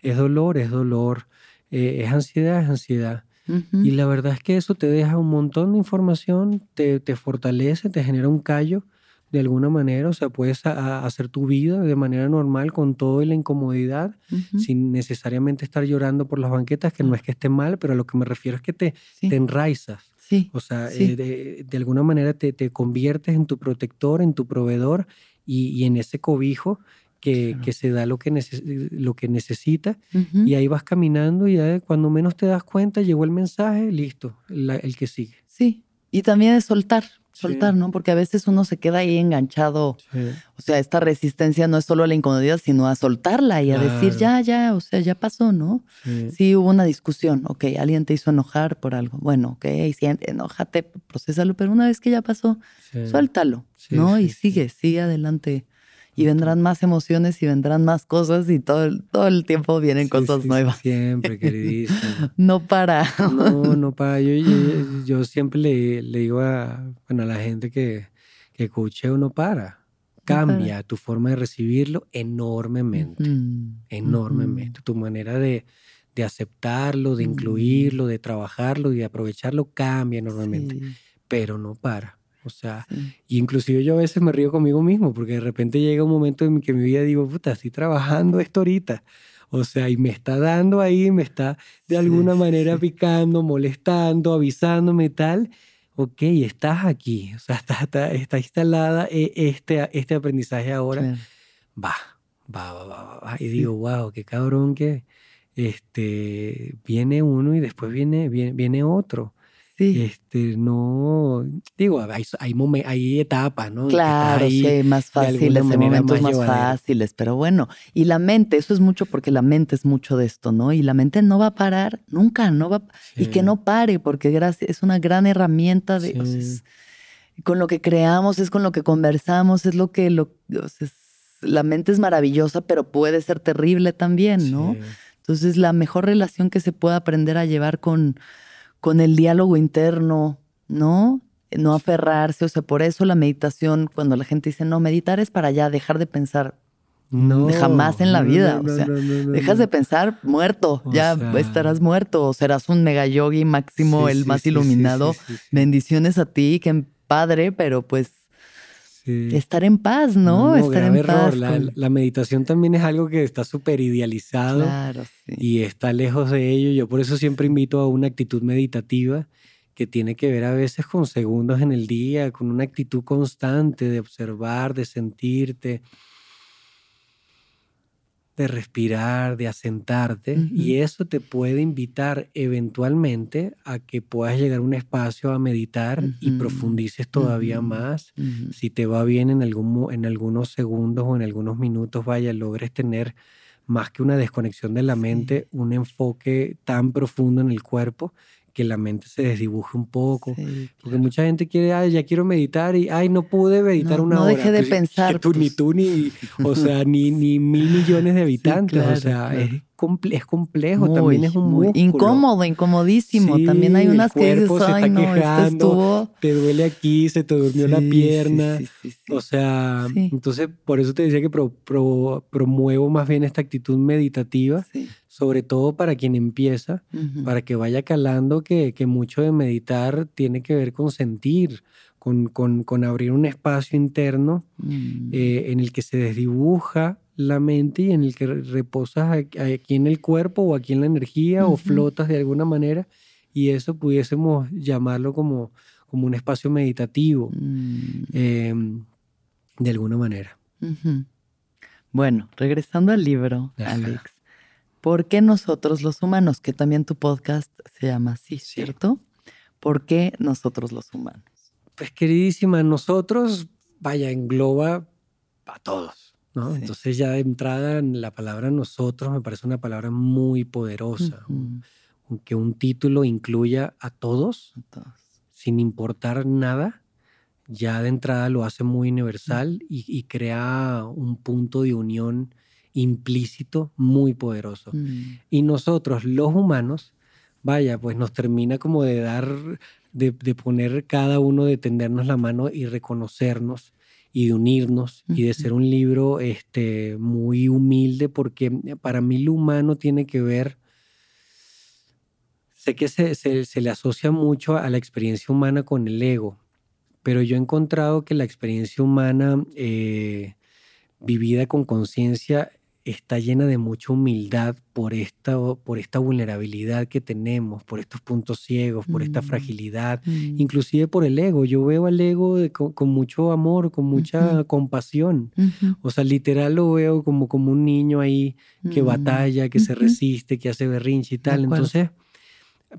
es dolor, es dolor, eh, es ansiedad, es ansiedad. Y la verdad es que eso te deja un montón de información, te, te fortalece, te genera un callo de alguna manera, o sea, puedes a- a hacer tu vida de manera normal con todo y la incomodidad, sin necesariamente estar llorando por las banquetas, que no es que esté mal, pero a lo que me refiero es que te, Sí. te enraizas. Sí. O sea, Sí. eh, de, de alguna manera te, te conviertes en tu protector, en tu proveedor y, y en ese cobijo que, Claro. que se da lo que, neces- lo que necesita. Y ahí vas caminando y ya cuando menos te das cuenta llegó el mensaje, listo, la- el que sigue. Sí. Y también es soltar, Sí. soltar, ¿no? Porque a veces uno se queda ahí enganchado. O sea, esta resistencia no es solo a la incomodidad, sino a soltarla y a decir, ya, ya, o sea, ya pasó, ¿no? Sí. Sí, hubo una discusión, ok, alguien te hizo enojar por algo. Bueno, ok, siente, enójate, procesalo, pero una vez que ya pasó, suéltalo, ¿no? y sigue, sigue adelante. Y vendrán más emociones y vendrán más cosas y todo, el- todo el tiempo vienen Sí, cosas sí, nuevas. Siempre, queridísimo. No para. No, no para. Yo, yo, yo siempre le, le digo a, bueno, a la gente que, que coacheo no para. para. Cambia tu forma de recibirlo enormemente, Mm, enormemente. Tu manera de, de aceptarlo, de incluirlo, de trabajarlo y de aprovecharlo cambia enormemente, sí, pero no para. O sea, sí. y inclusive yo a veces me río conmigo mismo porque de repente llega un momento en que mi vida digo, puta, estoy trabajando esto ahorita. O sea, y me está dando ahí, me está de alguna sí, manera sí. picando, molestando, avisándome tal. Ok, estás aquí, o sea, está, está, está instalada eh, este, este aprendizaje ahora. Claro. Va, va, va, va, va. Y digo, wow, qué cabrón que este, viene uno y después viene, viene, viene otro. Sí, Este, no, digo, hay, hay, momen- hay etapas, ¿no? En claro, ahí sí, más fáciles, manera momentos más fáciles, pero bueno, y la mente, eso es mucho porque la mente es mucho de esto, ¿no? Y la mente no va a parar nunca, no va, y que Sí. no pare, porque gracias, es una gran herramienta de, o sea, Sí. es- con lo que creamos, es con lo que conversamos, es lo que, lo, o sea, es- la mente es maravillosa, pero puede ser terrible también, ¿no? Sí. Entonces, la mejor relación que se puede aprender a llevar con, con el diálogo interno, ¿no? No aferrarse, o sea, por eso la meditación, cuando la gente dice, no, meditar es para allá, dejar de pensar, No, jamás en la vida, no, o sea, no, dejas de pensar muerto, O ya sea- estarás muerto, o serás un mega yogi máximo, Sí, el sí, más sí, iluminado. Bendiciones a ti, que padre, pero pues Sí. estar en paz, ¿no? estar grave en paz. error. La, con- la meditación también es algo que está súper idealizado Claro, sí. y está lejos de ello. Yo por eso siempre invito a una actitud meditativa que tiene que ver a veces con segundos en el día, con una actitud constante de observar, de sentirte, de respirar, de asentarte. Y eso te puede invitar eventualmente a que puedas llegar a un espacio a meditar y profundices todavía más si te va bien en, algún, en algunos segundos o en algunos minutos, vaya, logres tener más que una desconexión de la Sí. mente, un enfoque tan profundo en el cuerpo que la mente se desdibuje un poco. Sí, Porque claro. mucha gente quiere, ay, ya quiero meditar y, ay, no pude meditar No, una no hora. dejé de Pues, que pensar, tú, ni pues. tú, ni, o sea, ni, ni mil millones de habitantes. claro, o sea, claro. es, comple- es complejo, Muy, también es un muy músculo. incómodo, incomodísimo. También hay unas que dices, cuerpo se está ay, no, este quejando, estuvo. Te duele aquí, se te durmió la pierna. sí, sí, sí. O sea, Sí. entonces por eso te decía que pro- pro- promuevo más bien esta actitud meditativa, Sí. Sobre todo para quien empieza, para que vaya calando que, que mucho de meditar tiene que ver con sentir, con, con- con abrir un espacio interno Mm. eh, en el que se desdibuja la mente y en el que re- reposas aquí en el cuerpo o aquí en la energía o flotas de alguna manera y eso pudiésemos llamarlo como, como un espacio meditativo Mm. em, de alguna manera. Bueno, regresando al libro, Ajá. Alex. ¿Por qué nosotros los humanos, que también tu podcast se llama así, Sí. ¿cierto? ¿Por qué nosotros los humanos? Pues queridísima, nosotros, vaya, engloba a todos, ¿no? Sí. Entonces ya de entrada la palabra nosotros me parece una palabra muy poderosa, Ujú. aunque un título incluya a todos, A todos. sin importar nada, ya de entrada lo hace muy universal y, y crea un punto de unión implícito muy poderoso. Mm. Y nosotros, los humanos, vaya, pues nos termina como de dar, de, de poner cada uno, de tendernos la mano y reconocernos y de unirnos y de ser un libro este, muy humilde porque para mí lo humano tiene que ver, sé que se, se- se le asocia mucho a la experiencia humana con el ego, pero yo he encontrado que la experiencia humana eh, vivida con conciencia está llena de mucha humildad por esta, por esta vulnerabilidad que tenemos, por estos puntos ciegos, por esta Mm. fragilidad, Mm. inclusive por el ego. Yo veo al ego de- con, con mucho amor, con mucha compasión. O sea, literal lo veo como, como un niño ahí que Mm. batalla, que se resiste, que hace berrinche y tal. Entonces,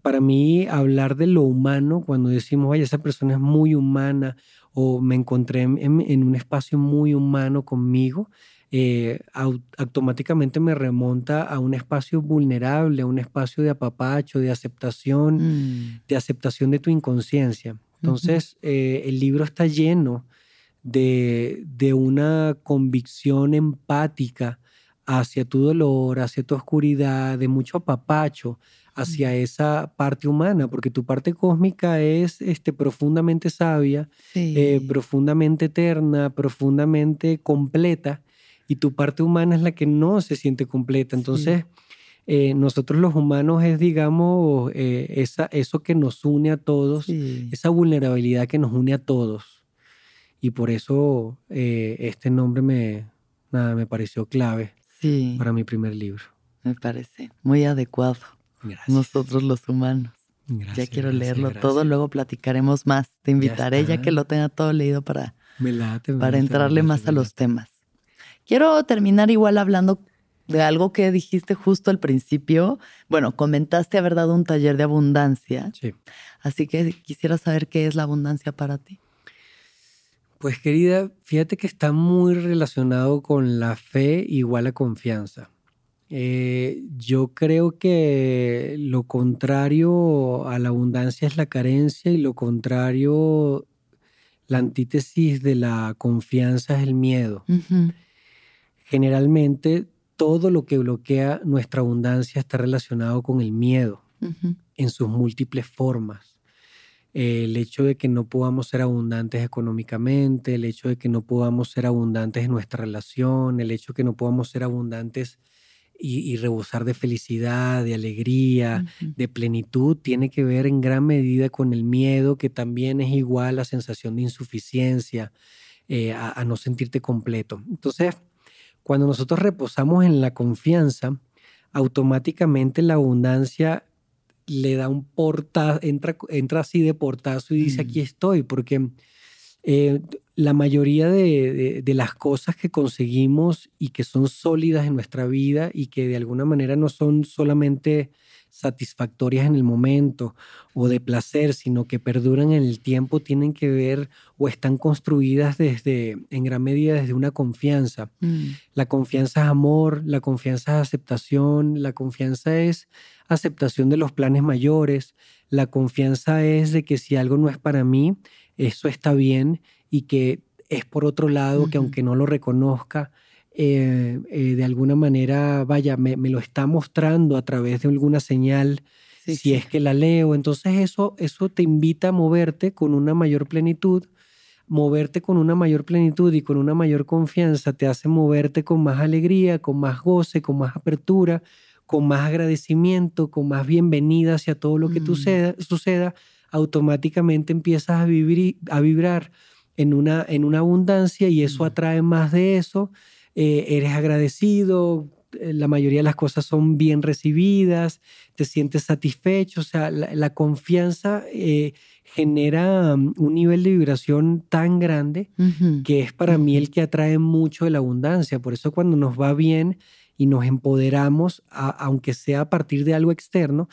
para mí, hablar de lo humano, cuando decimos, vaya, esa persona es muy humana, o me encontré en, en- en un espacio muy humano conmigo, eh, au- automáticamente me remonta a un espacio vulnerable, a un espacio de apapacho, de aceptación, Mm. de aceptación de tu inconsciencia. Entonces, eh, el libro está lleno de, de una convicción empática hacia tu dolor, hacia tu oscuridad, de mucho apapacho hacia esa parte humana, porque tu parte cósmica es este, profundamente sabia, eh, profundamente eterna, profundamente completa, y tu parte humana es la que no se siente completa. Entonces, eh, nosotros los humanos es, digamos, eh, esa, eso que nos une a todos, esa vulnerabilidad que nos une a todos. Y por eso este nombre me, nada, me pareció clave para mi primer libro. Me parece muy adecuado. Nosotros los humanos. ya quiero leerlo todo, luego platicaremos más. Te invitaré ya, que lo tenga todo leído para, para entrarle más a los temas. Quiero terminar igual hablando de algo que dijiste justo al principio. Bueno, comentaste haber dado un taller de abundancia. Sí. Así que quisiera saber qué es la abundancia para ti. Pues querida, fíjate que está muy relacionado con la fe igual a confianza. Eh, yo creo que lo contrario a la abundancia es la carencia y lo contrario, la antítesis de la confianza es el miedo. Generalmente todo lo que bloquea nuestra abundancia está relacionado con el miedo en sus múltiples formas. el hecho de que no podamos ser abundantes económicamente, el hecho de que no podamos ser abundantes en nuestra relación, el hecho de que no podamos ser abundantes y, rebosar de felicidad, de alegría, de plenitud, tiene que ver en gran medida con el miedo, que también es igual a la sensación de insuficiencia, eh, a, no sentirte completo. Entonces, cuando nosotros reposamos en la confianza, automáticamente la abundancia le da un portazo, entra, entra así de portazo y dice, aquí estoy, porque eh, la mayoría de, las cosas que conseguimos y que son sólidas en nuestra vida y que de alguna manera no son solamente satisfactorias en el momento o de placer, sino que perduran en el tiempo, tienen que ver o están construidas desde, en gran medida, desde una confianza. Mm. La confianza es amor, la confianza es aceptación, la confianza es aceptación de los planes mayores, la confianza es de que si algo no es para mí, eso está bien y que es por otro lado que aunque no lo reconozca, eh, eh, de alguna manera, vaya, me, lo está mostrando a través de alguna señal, si es que la leo. Entonces eso, eso te invita a moverte con una mayor plenitud. Moverte con una mayor plenitud y con una mayor confianza te hace moverte con más alegría, con más goce, con más apertura, con más agradecimiento, con más bienvenida hacia todo lo que mm. suceda, automáticamente empiezas a, vivir, a vibrar en una, en una abundancia y eso atrae más de eso. Eh, eres agradecido, eh, la mayoría de las cosas son bien recibidas, te sientes satisfecho, o sea, la, confianza eh, genera um, un nivel de vibración tan grande que es para mí el que atrae mucho de la abundancia. Por eso cuando nos va bien y nos empoderamos, aunque sea a partir de algo externo,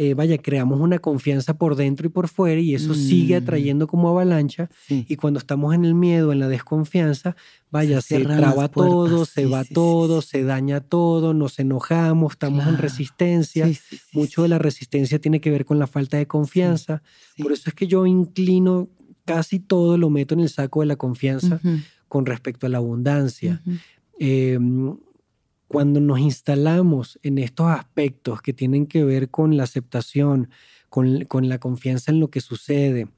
eh, vaya, creamos una confianza por dentro y por fuera y eso sigue mm. atrayendo como avalancha. Y cuando estamos en el miedo, en la desconfianza, vaya, se, traba todo, se va todo, se daña todo, nos enojamos, estamos en resistencia. Mucho de la resistencia tiene que ver con la falta de confianza. Por eso es que yo inclino casi todo, lo meto en el saco de la confianza con respecto a la abundancia cuando nos instalamos en estos aspectos que tienen que ver con la aceptación, con, la confianza en lo que sucede,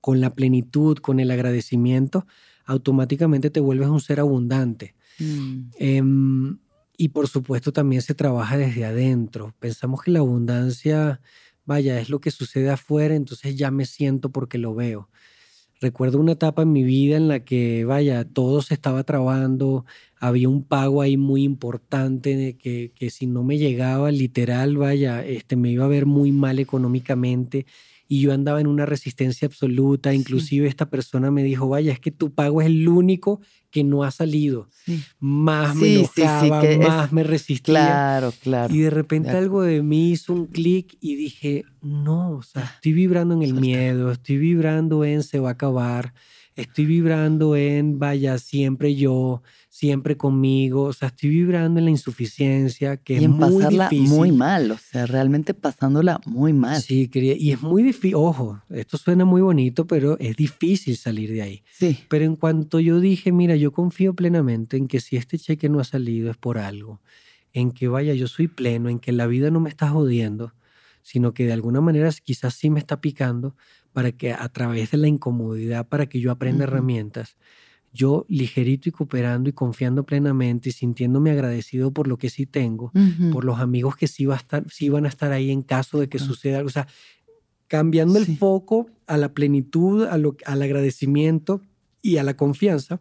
con la plenitud, con el agradecimiento, automáticamente te vuelves un ser abundante. Mm. Em, y por supuesto también se trabaja desde adentro. Pensamos que la abundancia, vaya, es lo que sucede afuera, entonces ya me siento porque lo veo. Recuerdo una etapa en mi vida en la que, vaya, todo se estaba trabando, había un pago ahí muy importante que, que si no me llegaba, literal, vaya, este, me iba a ver muy mal económicamente y yo andaba en una resistencia absoluta. Inclusive esta persona me dijo, vaya, es que tu pago es el único que no ha salido. Más me enojaba, más me resistía. Claro, claro. Y de repente algo de mí hizo un clic y dije, no, o sea, estoy vibrando en el miedo, estoy vibrando en se va a acabar, estoy vibrando en, vaya, siempre yo, siempre conmigo, o sea, estoy vibrando en la insuficiencia, que y es en muy pasarla difícil. muy mal, o sea, realmente pasándola muy mal. Sí, quería, y es muy difícil, ojo, esto suena muy bonito, pero es difícil salir de ahí. Sí. Pero en cuanto yo dije, mira, yo confío plenamente en que si este cheque no ha salido es por algo, en que vaya, yo soy pleno, en que la vida no me está jodiendo, sino que de alguna manera quizás sí me está picando para que a través de la incomodidad, para que yo aprenda herramientas, yo ligerito y cooperando y confiando plenamente y sintiéndome agradecido por lo que sí tengo, por los amigos que sí, va a estar, sí van a estar ahí en caso de que suceda algo. O sea, cambiando Sí. el foco a la plenitud, a lo, al agradecimiento y a la confianza,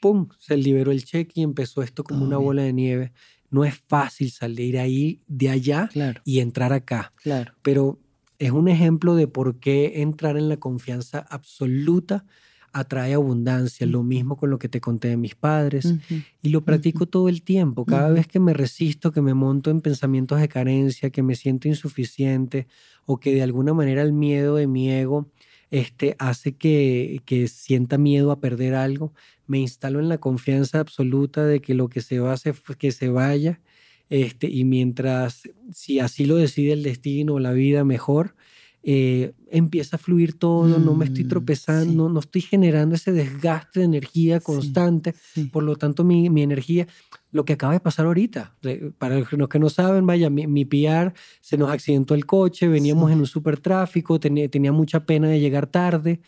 ¡pum! Se liberó el cheque y empezó esto como una bien. bola de nieve. No es fácil salir ahí de allá Claro, y entrar acá, claro. pero es un ejemplo de por qué entrar en la confianza absoluta atrae abundancia. Lo mismo con lo que te conté de mis padres. Y lo practico todo el tiempo. Cada vez que me resisto, que me monto en pensamientos de carencia, que me siento insuficiente o que de alguna manera el miedo de mi ego este, hace que, que sienta miedo a perder algo, me instalo en la confianza absoluta de que lo que se va, se, que se vaya. Este, y mientras, si así lo decide el destino o la vida, mejor. Eh, empieza a fluir todo, no me estoy Mm, tropezando, sí. no, estoy generando ese desgaste de energía Sí. constante. Sí. Por lo tanto, mi, mi energía, lo que acaba de pasar ahorita, para los que no saben, vaya, mi, mi PR se nos accidentó el coche, veníamos Sí. en un súper tráfico, tenía, tenía mucha pena de llegar tarde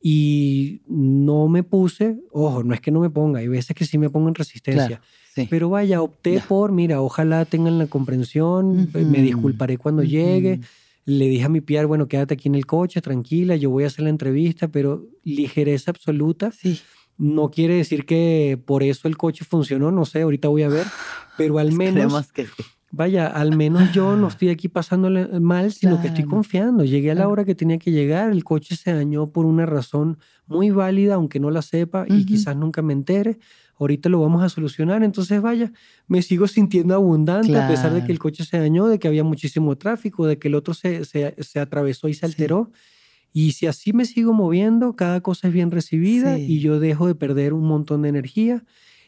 y no me puse, ojo, no es que no me ponga, hay veces que sí me pongo en resistencia, Claro, sí. pero vaya, opté Ya. por, mira, ojalá tengan la comprensión, eh, me Ujú. disculparé cuando llegue, Ujú. Le dije a mi PR, bueno, quédate aquí en el coche, tranquila, yo voy a hacer la entrevista, pero ligereza absoluta. Sí. No quiere decir que por eso el coche funcionó, no sé, ahorita voy a ver, pero al menos, que vaya, al menos yo no estoy aquí pasándole mal, sino que estoy confiando. Llegué a la hora que tenía que llegar, el coche se dañó por una razón muy válida, aunque no la sepa y quizás nunca me entere. Ahorita lo vamos a solucionar, entonces vaya, me sigo sintiendo abundante a pesar de que el coche se dañó, de que había muchísimo tráfico, de que el otro se, se, se atravesó y se Sí. alteró. Y si así me sigo moviendo, cada cosa es bien recibida Sí. y yo dejo de perder un montón de energía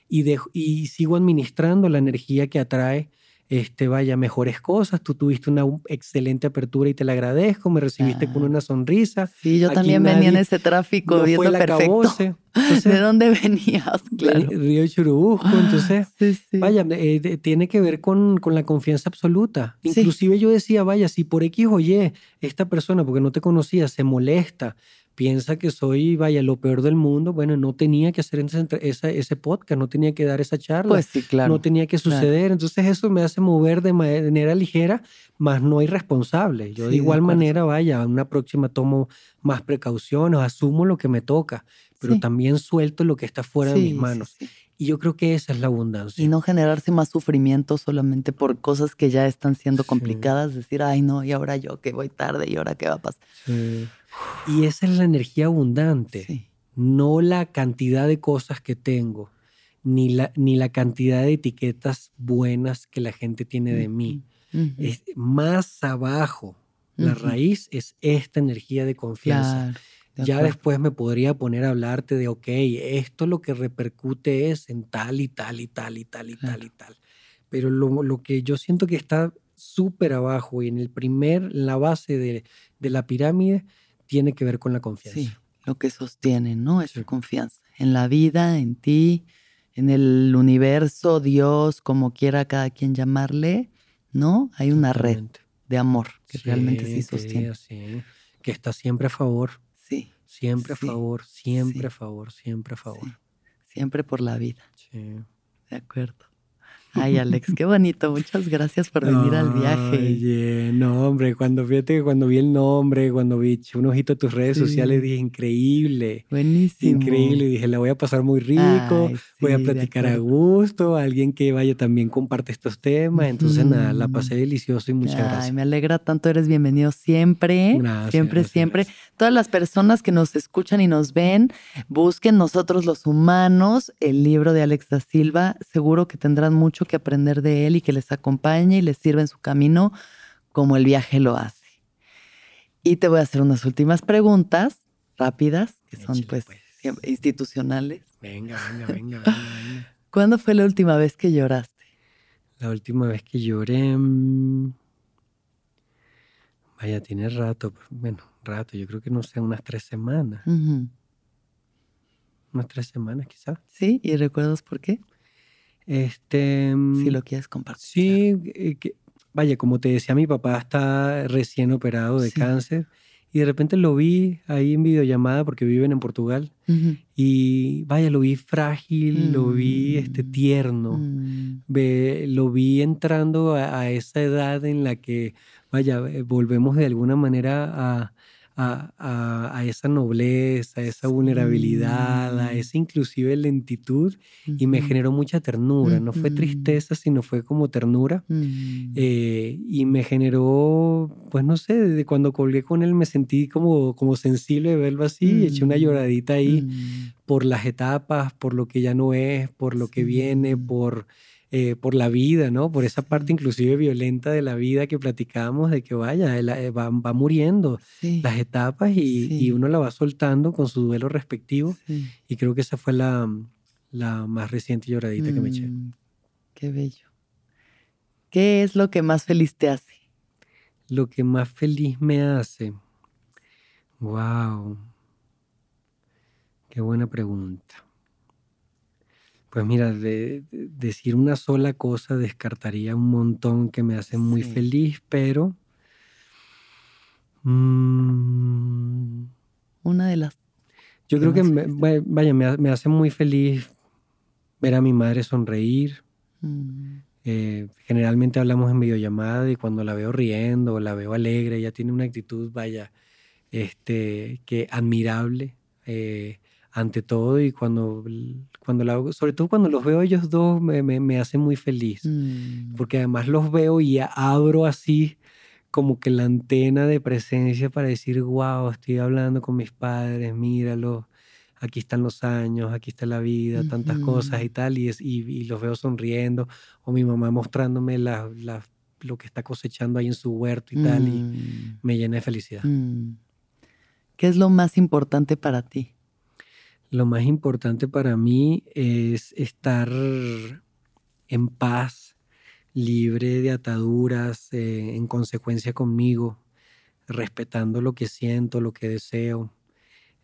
y, dejo, y sigo administrando la energía que atrae, este, vaya, mejores cosas. Tú tuviste una excelente apertura y te la agradezco. Me recibiste con Claro. una sonrisa. Sí, yo Aquí también venía en ese tráfico no viendo perfecto. Entonces, ¿De dónde venías? Claro. Río Churubusco. Entonces, Sí, sí. Vaya, eh, tiene que ver con, con la confianza absoluta. Sí. Inclusive yo decía, vaya, si por X o Y esta persona, porque no te conocía, se molesta, piensa que soy, vaya, lo peor del mundo, bueno, no tenía que hacer ese, esa- ese podcast, no tenía que dar esa charla, Pues sí, claro. no tenía que claro. suceder. Entonces eso me hace mover de manera ligera, más no irresponsable. Yo Sí, de de igual acuerdo. manera, vaya, a una próxima tomo más precauciones, asumo lo que me toca, pero Sí. también suelto lo que está fuera de mis manos. Y yo creo que esa es la abundancia. Y no generarse más sufrimiento solamente por cosas que ya están siendo complicadas. Decir, ay, no, y ahora yo que voy tarde, y ahora qué va a pasar. Sí. Y esa es la energía abundante, Sí. no la cantidad de cosas que tengo, ni la, ni la cantidad de etiquetas buenas que la gente tiene de mí. Es más abajo, la raíz es esta energía de confianza. Claro, de ya después me podría poner a hablarte de, ok, esto lo que repercute es en tal y tal y tal y tal y tal y tal. Pero lo, lo que yo siento que está súper abajo y en el primer, la base de, de la pirámide, tiene que ver con la confianza. Sí, lo que sostiene, ¿no? Es Sí. confianza en la vida, en ti, en el universo, Dios, como quiera cada quien llamarle, ¿no? Hay una red de amor que realmente sí sostiene. sí, que está siempre a favor, Sí, siempre a Sí, favor, siempre sí. a favor, siempre a favor. sí. Siempre por la vida, Sí. de acuerdo. Ay, Alex, qué bonito. Muchas gracias por venir al viaje. Oye, no, hombre, cuando fíjate que cuando vi el nombre, cuando vi un ojito a tus redes Sí. sociales, dije increíble. Buenísimo. Increíble, dije, la voy a pasar muy rico, Ay, voy a platicar a gusto, alguien que vaya también comparte estos temas, entonces nada, la pasé delicioso y muchas Ay, gracias. me alegra tanto, eres bienvenido siempre. Gracias, siempre, gracias, siempre. gracias. Todas las personas que nos escuchan y nos ven, busquen nosotros los humanos, el libro de Alex da Silva. Seguro que tendrán mucho que aprender de él y que les acompañe y les sirva en su camino como el viaje lo hace. Y te voy a hacer unas últimas preguntas rápidas, que son Échale, pues, pues. institucionales. Venga, venga, venga, venga, venga. ¿Cuándo fue la última vez que lloraste? La última vez que lloré... mm, Vaya, tiene rato. Bueno, rato. Yo creo que no sé, unas tres semanas. Unas tres semanas quizás. ¿Sí? ¿Y recuerdas por qué? Este... Si mm, lo quieres compartir. Sí, eh, que- vaya, como te decía, mi papá está recién operado de Sí. cáncer y de repente lo vi ahí en videollamada porque viven en Portugal y vaya, lo vi frágil, lo vi este Mm. tierno, Mm. ve- lo vi entrando a, a esa edad en la que, vaya, eh, volvemos de alguna manera a, a- a- a esa nobleza, a esa vulnerabilidad, a Sí. esa inclusive lentitud y me generó mucha ternura, no fue tristeza, sino fue como ternura. Mm. Eh, y me generó, pues no sé, desde cuando colgué con él me sentí como, como sensible de verlo así y eché una Mm. lloradita ahí Mm. por las etapas, por lo que ya no es, por lo que viene, Sí. por, eh, por la vida, ¿no? Por esa parte inclusive violenta de la vida que platicábamos de que vaya, la- eh, va, va muriendo Sí. las etapas y, uno la va soltando con su duelo respectivo Sí. y creo que esa fue la, la más reciente lloradita que me eché. Mm, Qué bello. ¿Qué es lo que más feliz te hace? Lo que más feliz me hace. Wow. Qué buena pregunta. Pues mira, de, de- decir una sola cosa descartaría un montón que me hace muy Sí. feliz, pero mm, Una de las. yo ¿Qué creo que me- vaya, me, me hace muy feliz ver a mi madre sonreír. Mm, Eh, generalmente hablamos en videollamada y cuando la veo riendo o la veo alegre, ella tiene una actitud, vaya, este, que admirable eh, ante todo y cuando, cuando la, sobre todo cuando los veo ellos dos me, me, me hace muy feliz mm, porque además los veo y abro así como que la antena de presencia para decir, wow, estoy hablando con mis padres, míralo, aquí están los años, aquí está la vida, tantas cosas y tal, y, es, y, y los veo sonriendo, o mi mamá mostrándome la, la- lo que está cosechando ahí en su huerto y tal, y mm, me llena de felicidad. mm. ¿Qué es lo más importante para ti? Lo más importante para mí es estar en paz, libre de ataduras, eh, en consecuencia conmigo, respetando lo que siento, lo que deseo.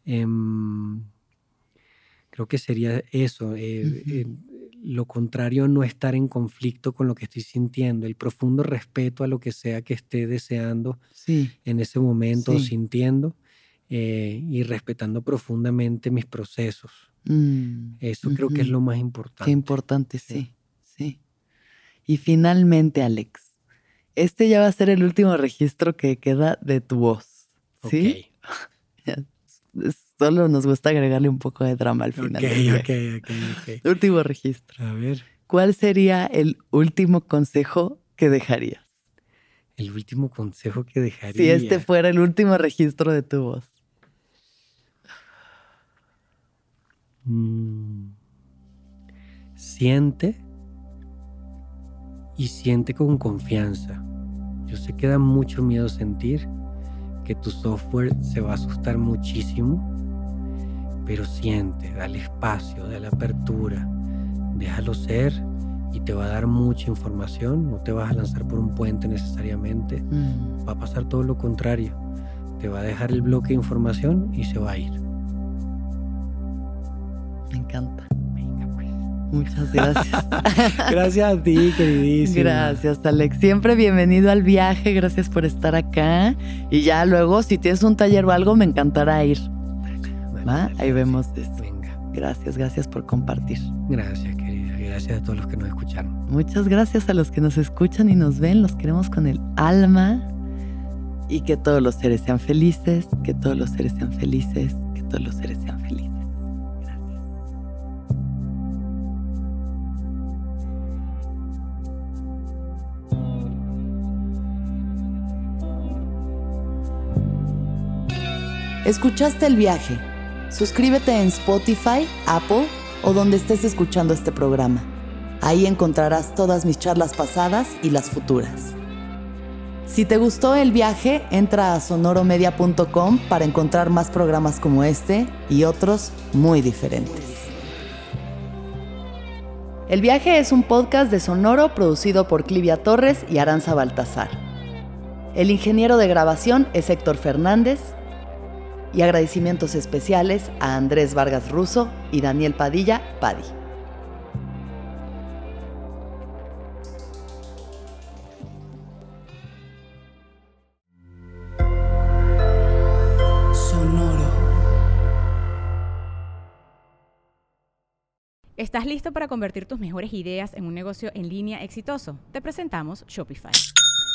Em, creo que sería eso. eh, eh, lo contrario, no estar en conflicto con lo que estoy sintiendo, el profundo respeto a lo que sea que esté deseando Sí. en ese momento, o sintiendo eh, y respetando profundamente mis procesos. Mm, Eso creo que es lo más Qué importante. importante, Sí. sí. Sí. Y finalmente, Alex, este ya va a ser el último registro que queda de tu voz. ¿Sí? Ok, Es- Solo nos gusta agregarle un poco de drama al final. ok, del ok, viaje. ok, ok. Último registro. A ver, ¿Cuál sería el último consejo que dejarías? el último consejo que dejaría. Si este fuera el último registro de tu voz. Mm. Siente y siente con confianza. Yo sé que da mucho miedo sentir que tu software se va a asustar muchísimo, pero siente, dale espacio, dale apertura, déjalo ser y te va a dar mucha información, no te vas a lanzar por un puente necesariamente, Mm, va a pasar todo lo contrario, te va a dejar el bloque de información y se va a ir. Me encanta. Venga pues. Muchas gracias. Gracias a ti, queridísima. Gracias, Alex. Siempre bienvenido al viaje. Gracias por estar acá. Y ya luego, si tienes un taller o algo, me encantará ir. ¿Va? Ahí vemos esto. Venga. Gracias, gracias por compartir. Gracias, querida. Gracias a todos los que nos escucharon. Muchas gracias a los que nos escuchan y nos ven. Los queremos con el alma. Y que todos los seres sean felices. Que todos los seres sean felices. Que todos los seres sean felices. ¿Escuchaste el viaje? Suscríbete en Spotify, Apple o donde estés escuchando este programa. Ahí encontrarás todas mis charlas pasadas y las futuras. Si te gustó el viaje, entra a sonoromedia.com para encontrar más programas como este y otros muy diferentes. El viaje es un podcast de Sonoro producido por Clivia Torres y Aranza Baltasar. El ingeniero de grabación es Héctor Fernández y agradecimientos especiales a Andrés Vargas Russo y Daniel Padilla Padi. ¿Estás listo para convertir tus mejores ideas en un negocio en línea exitoso? Te presentamos Shopify.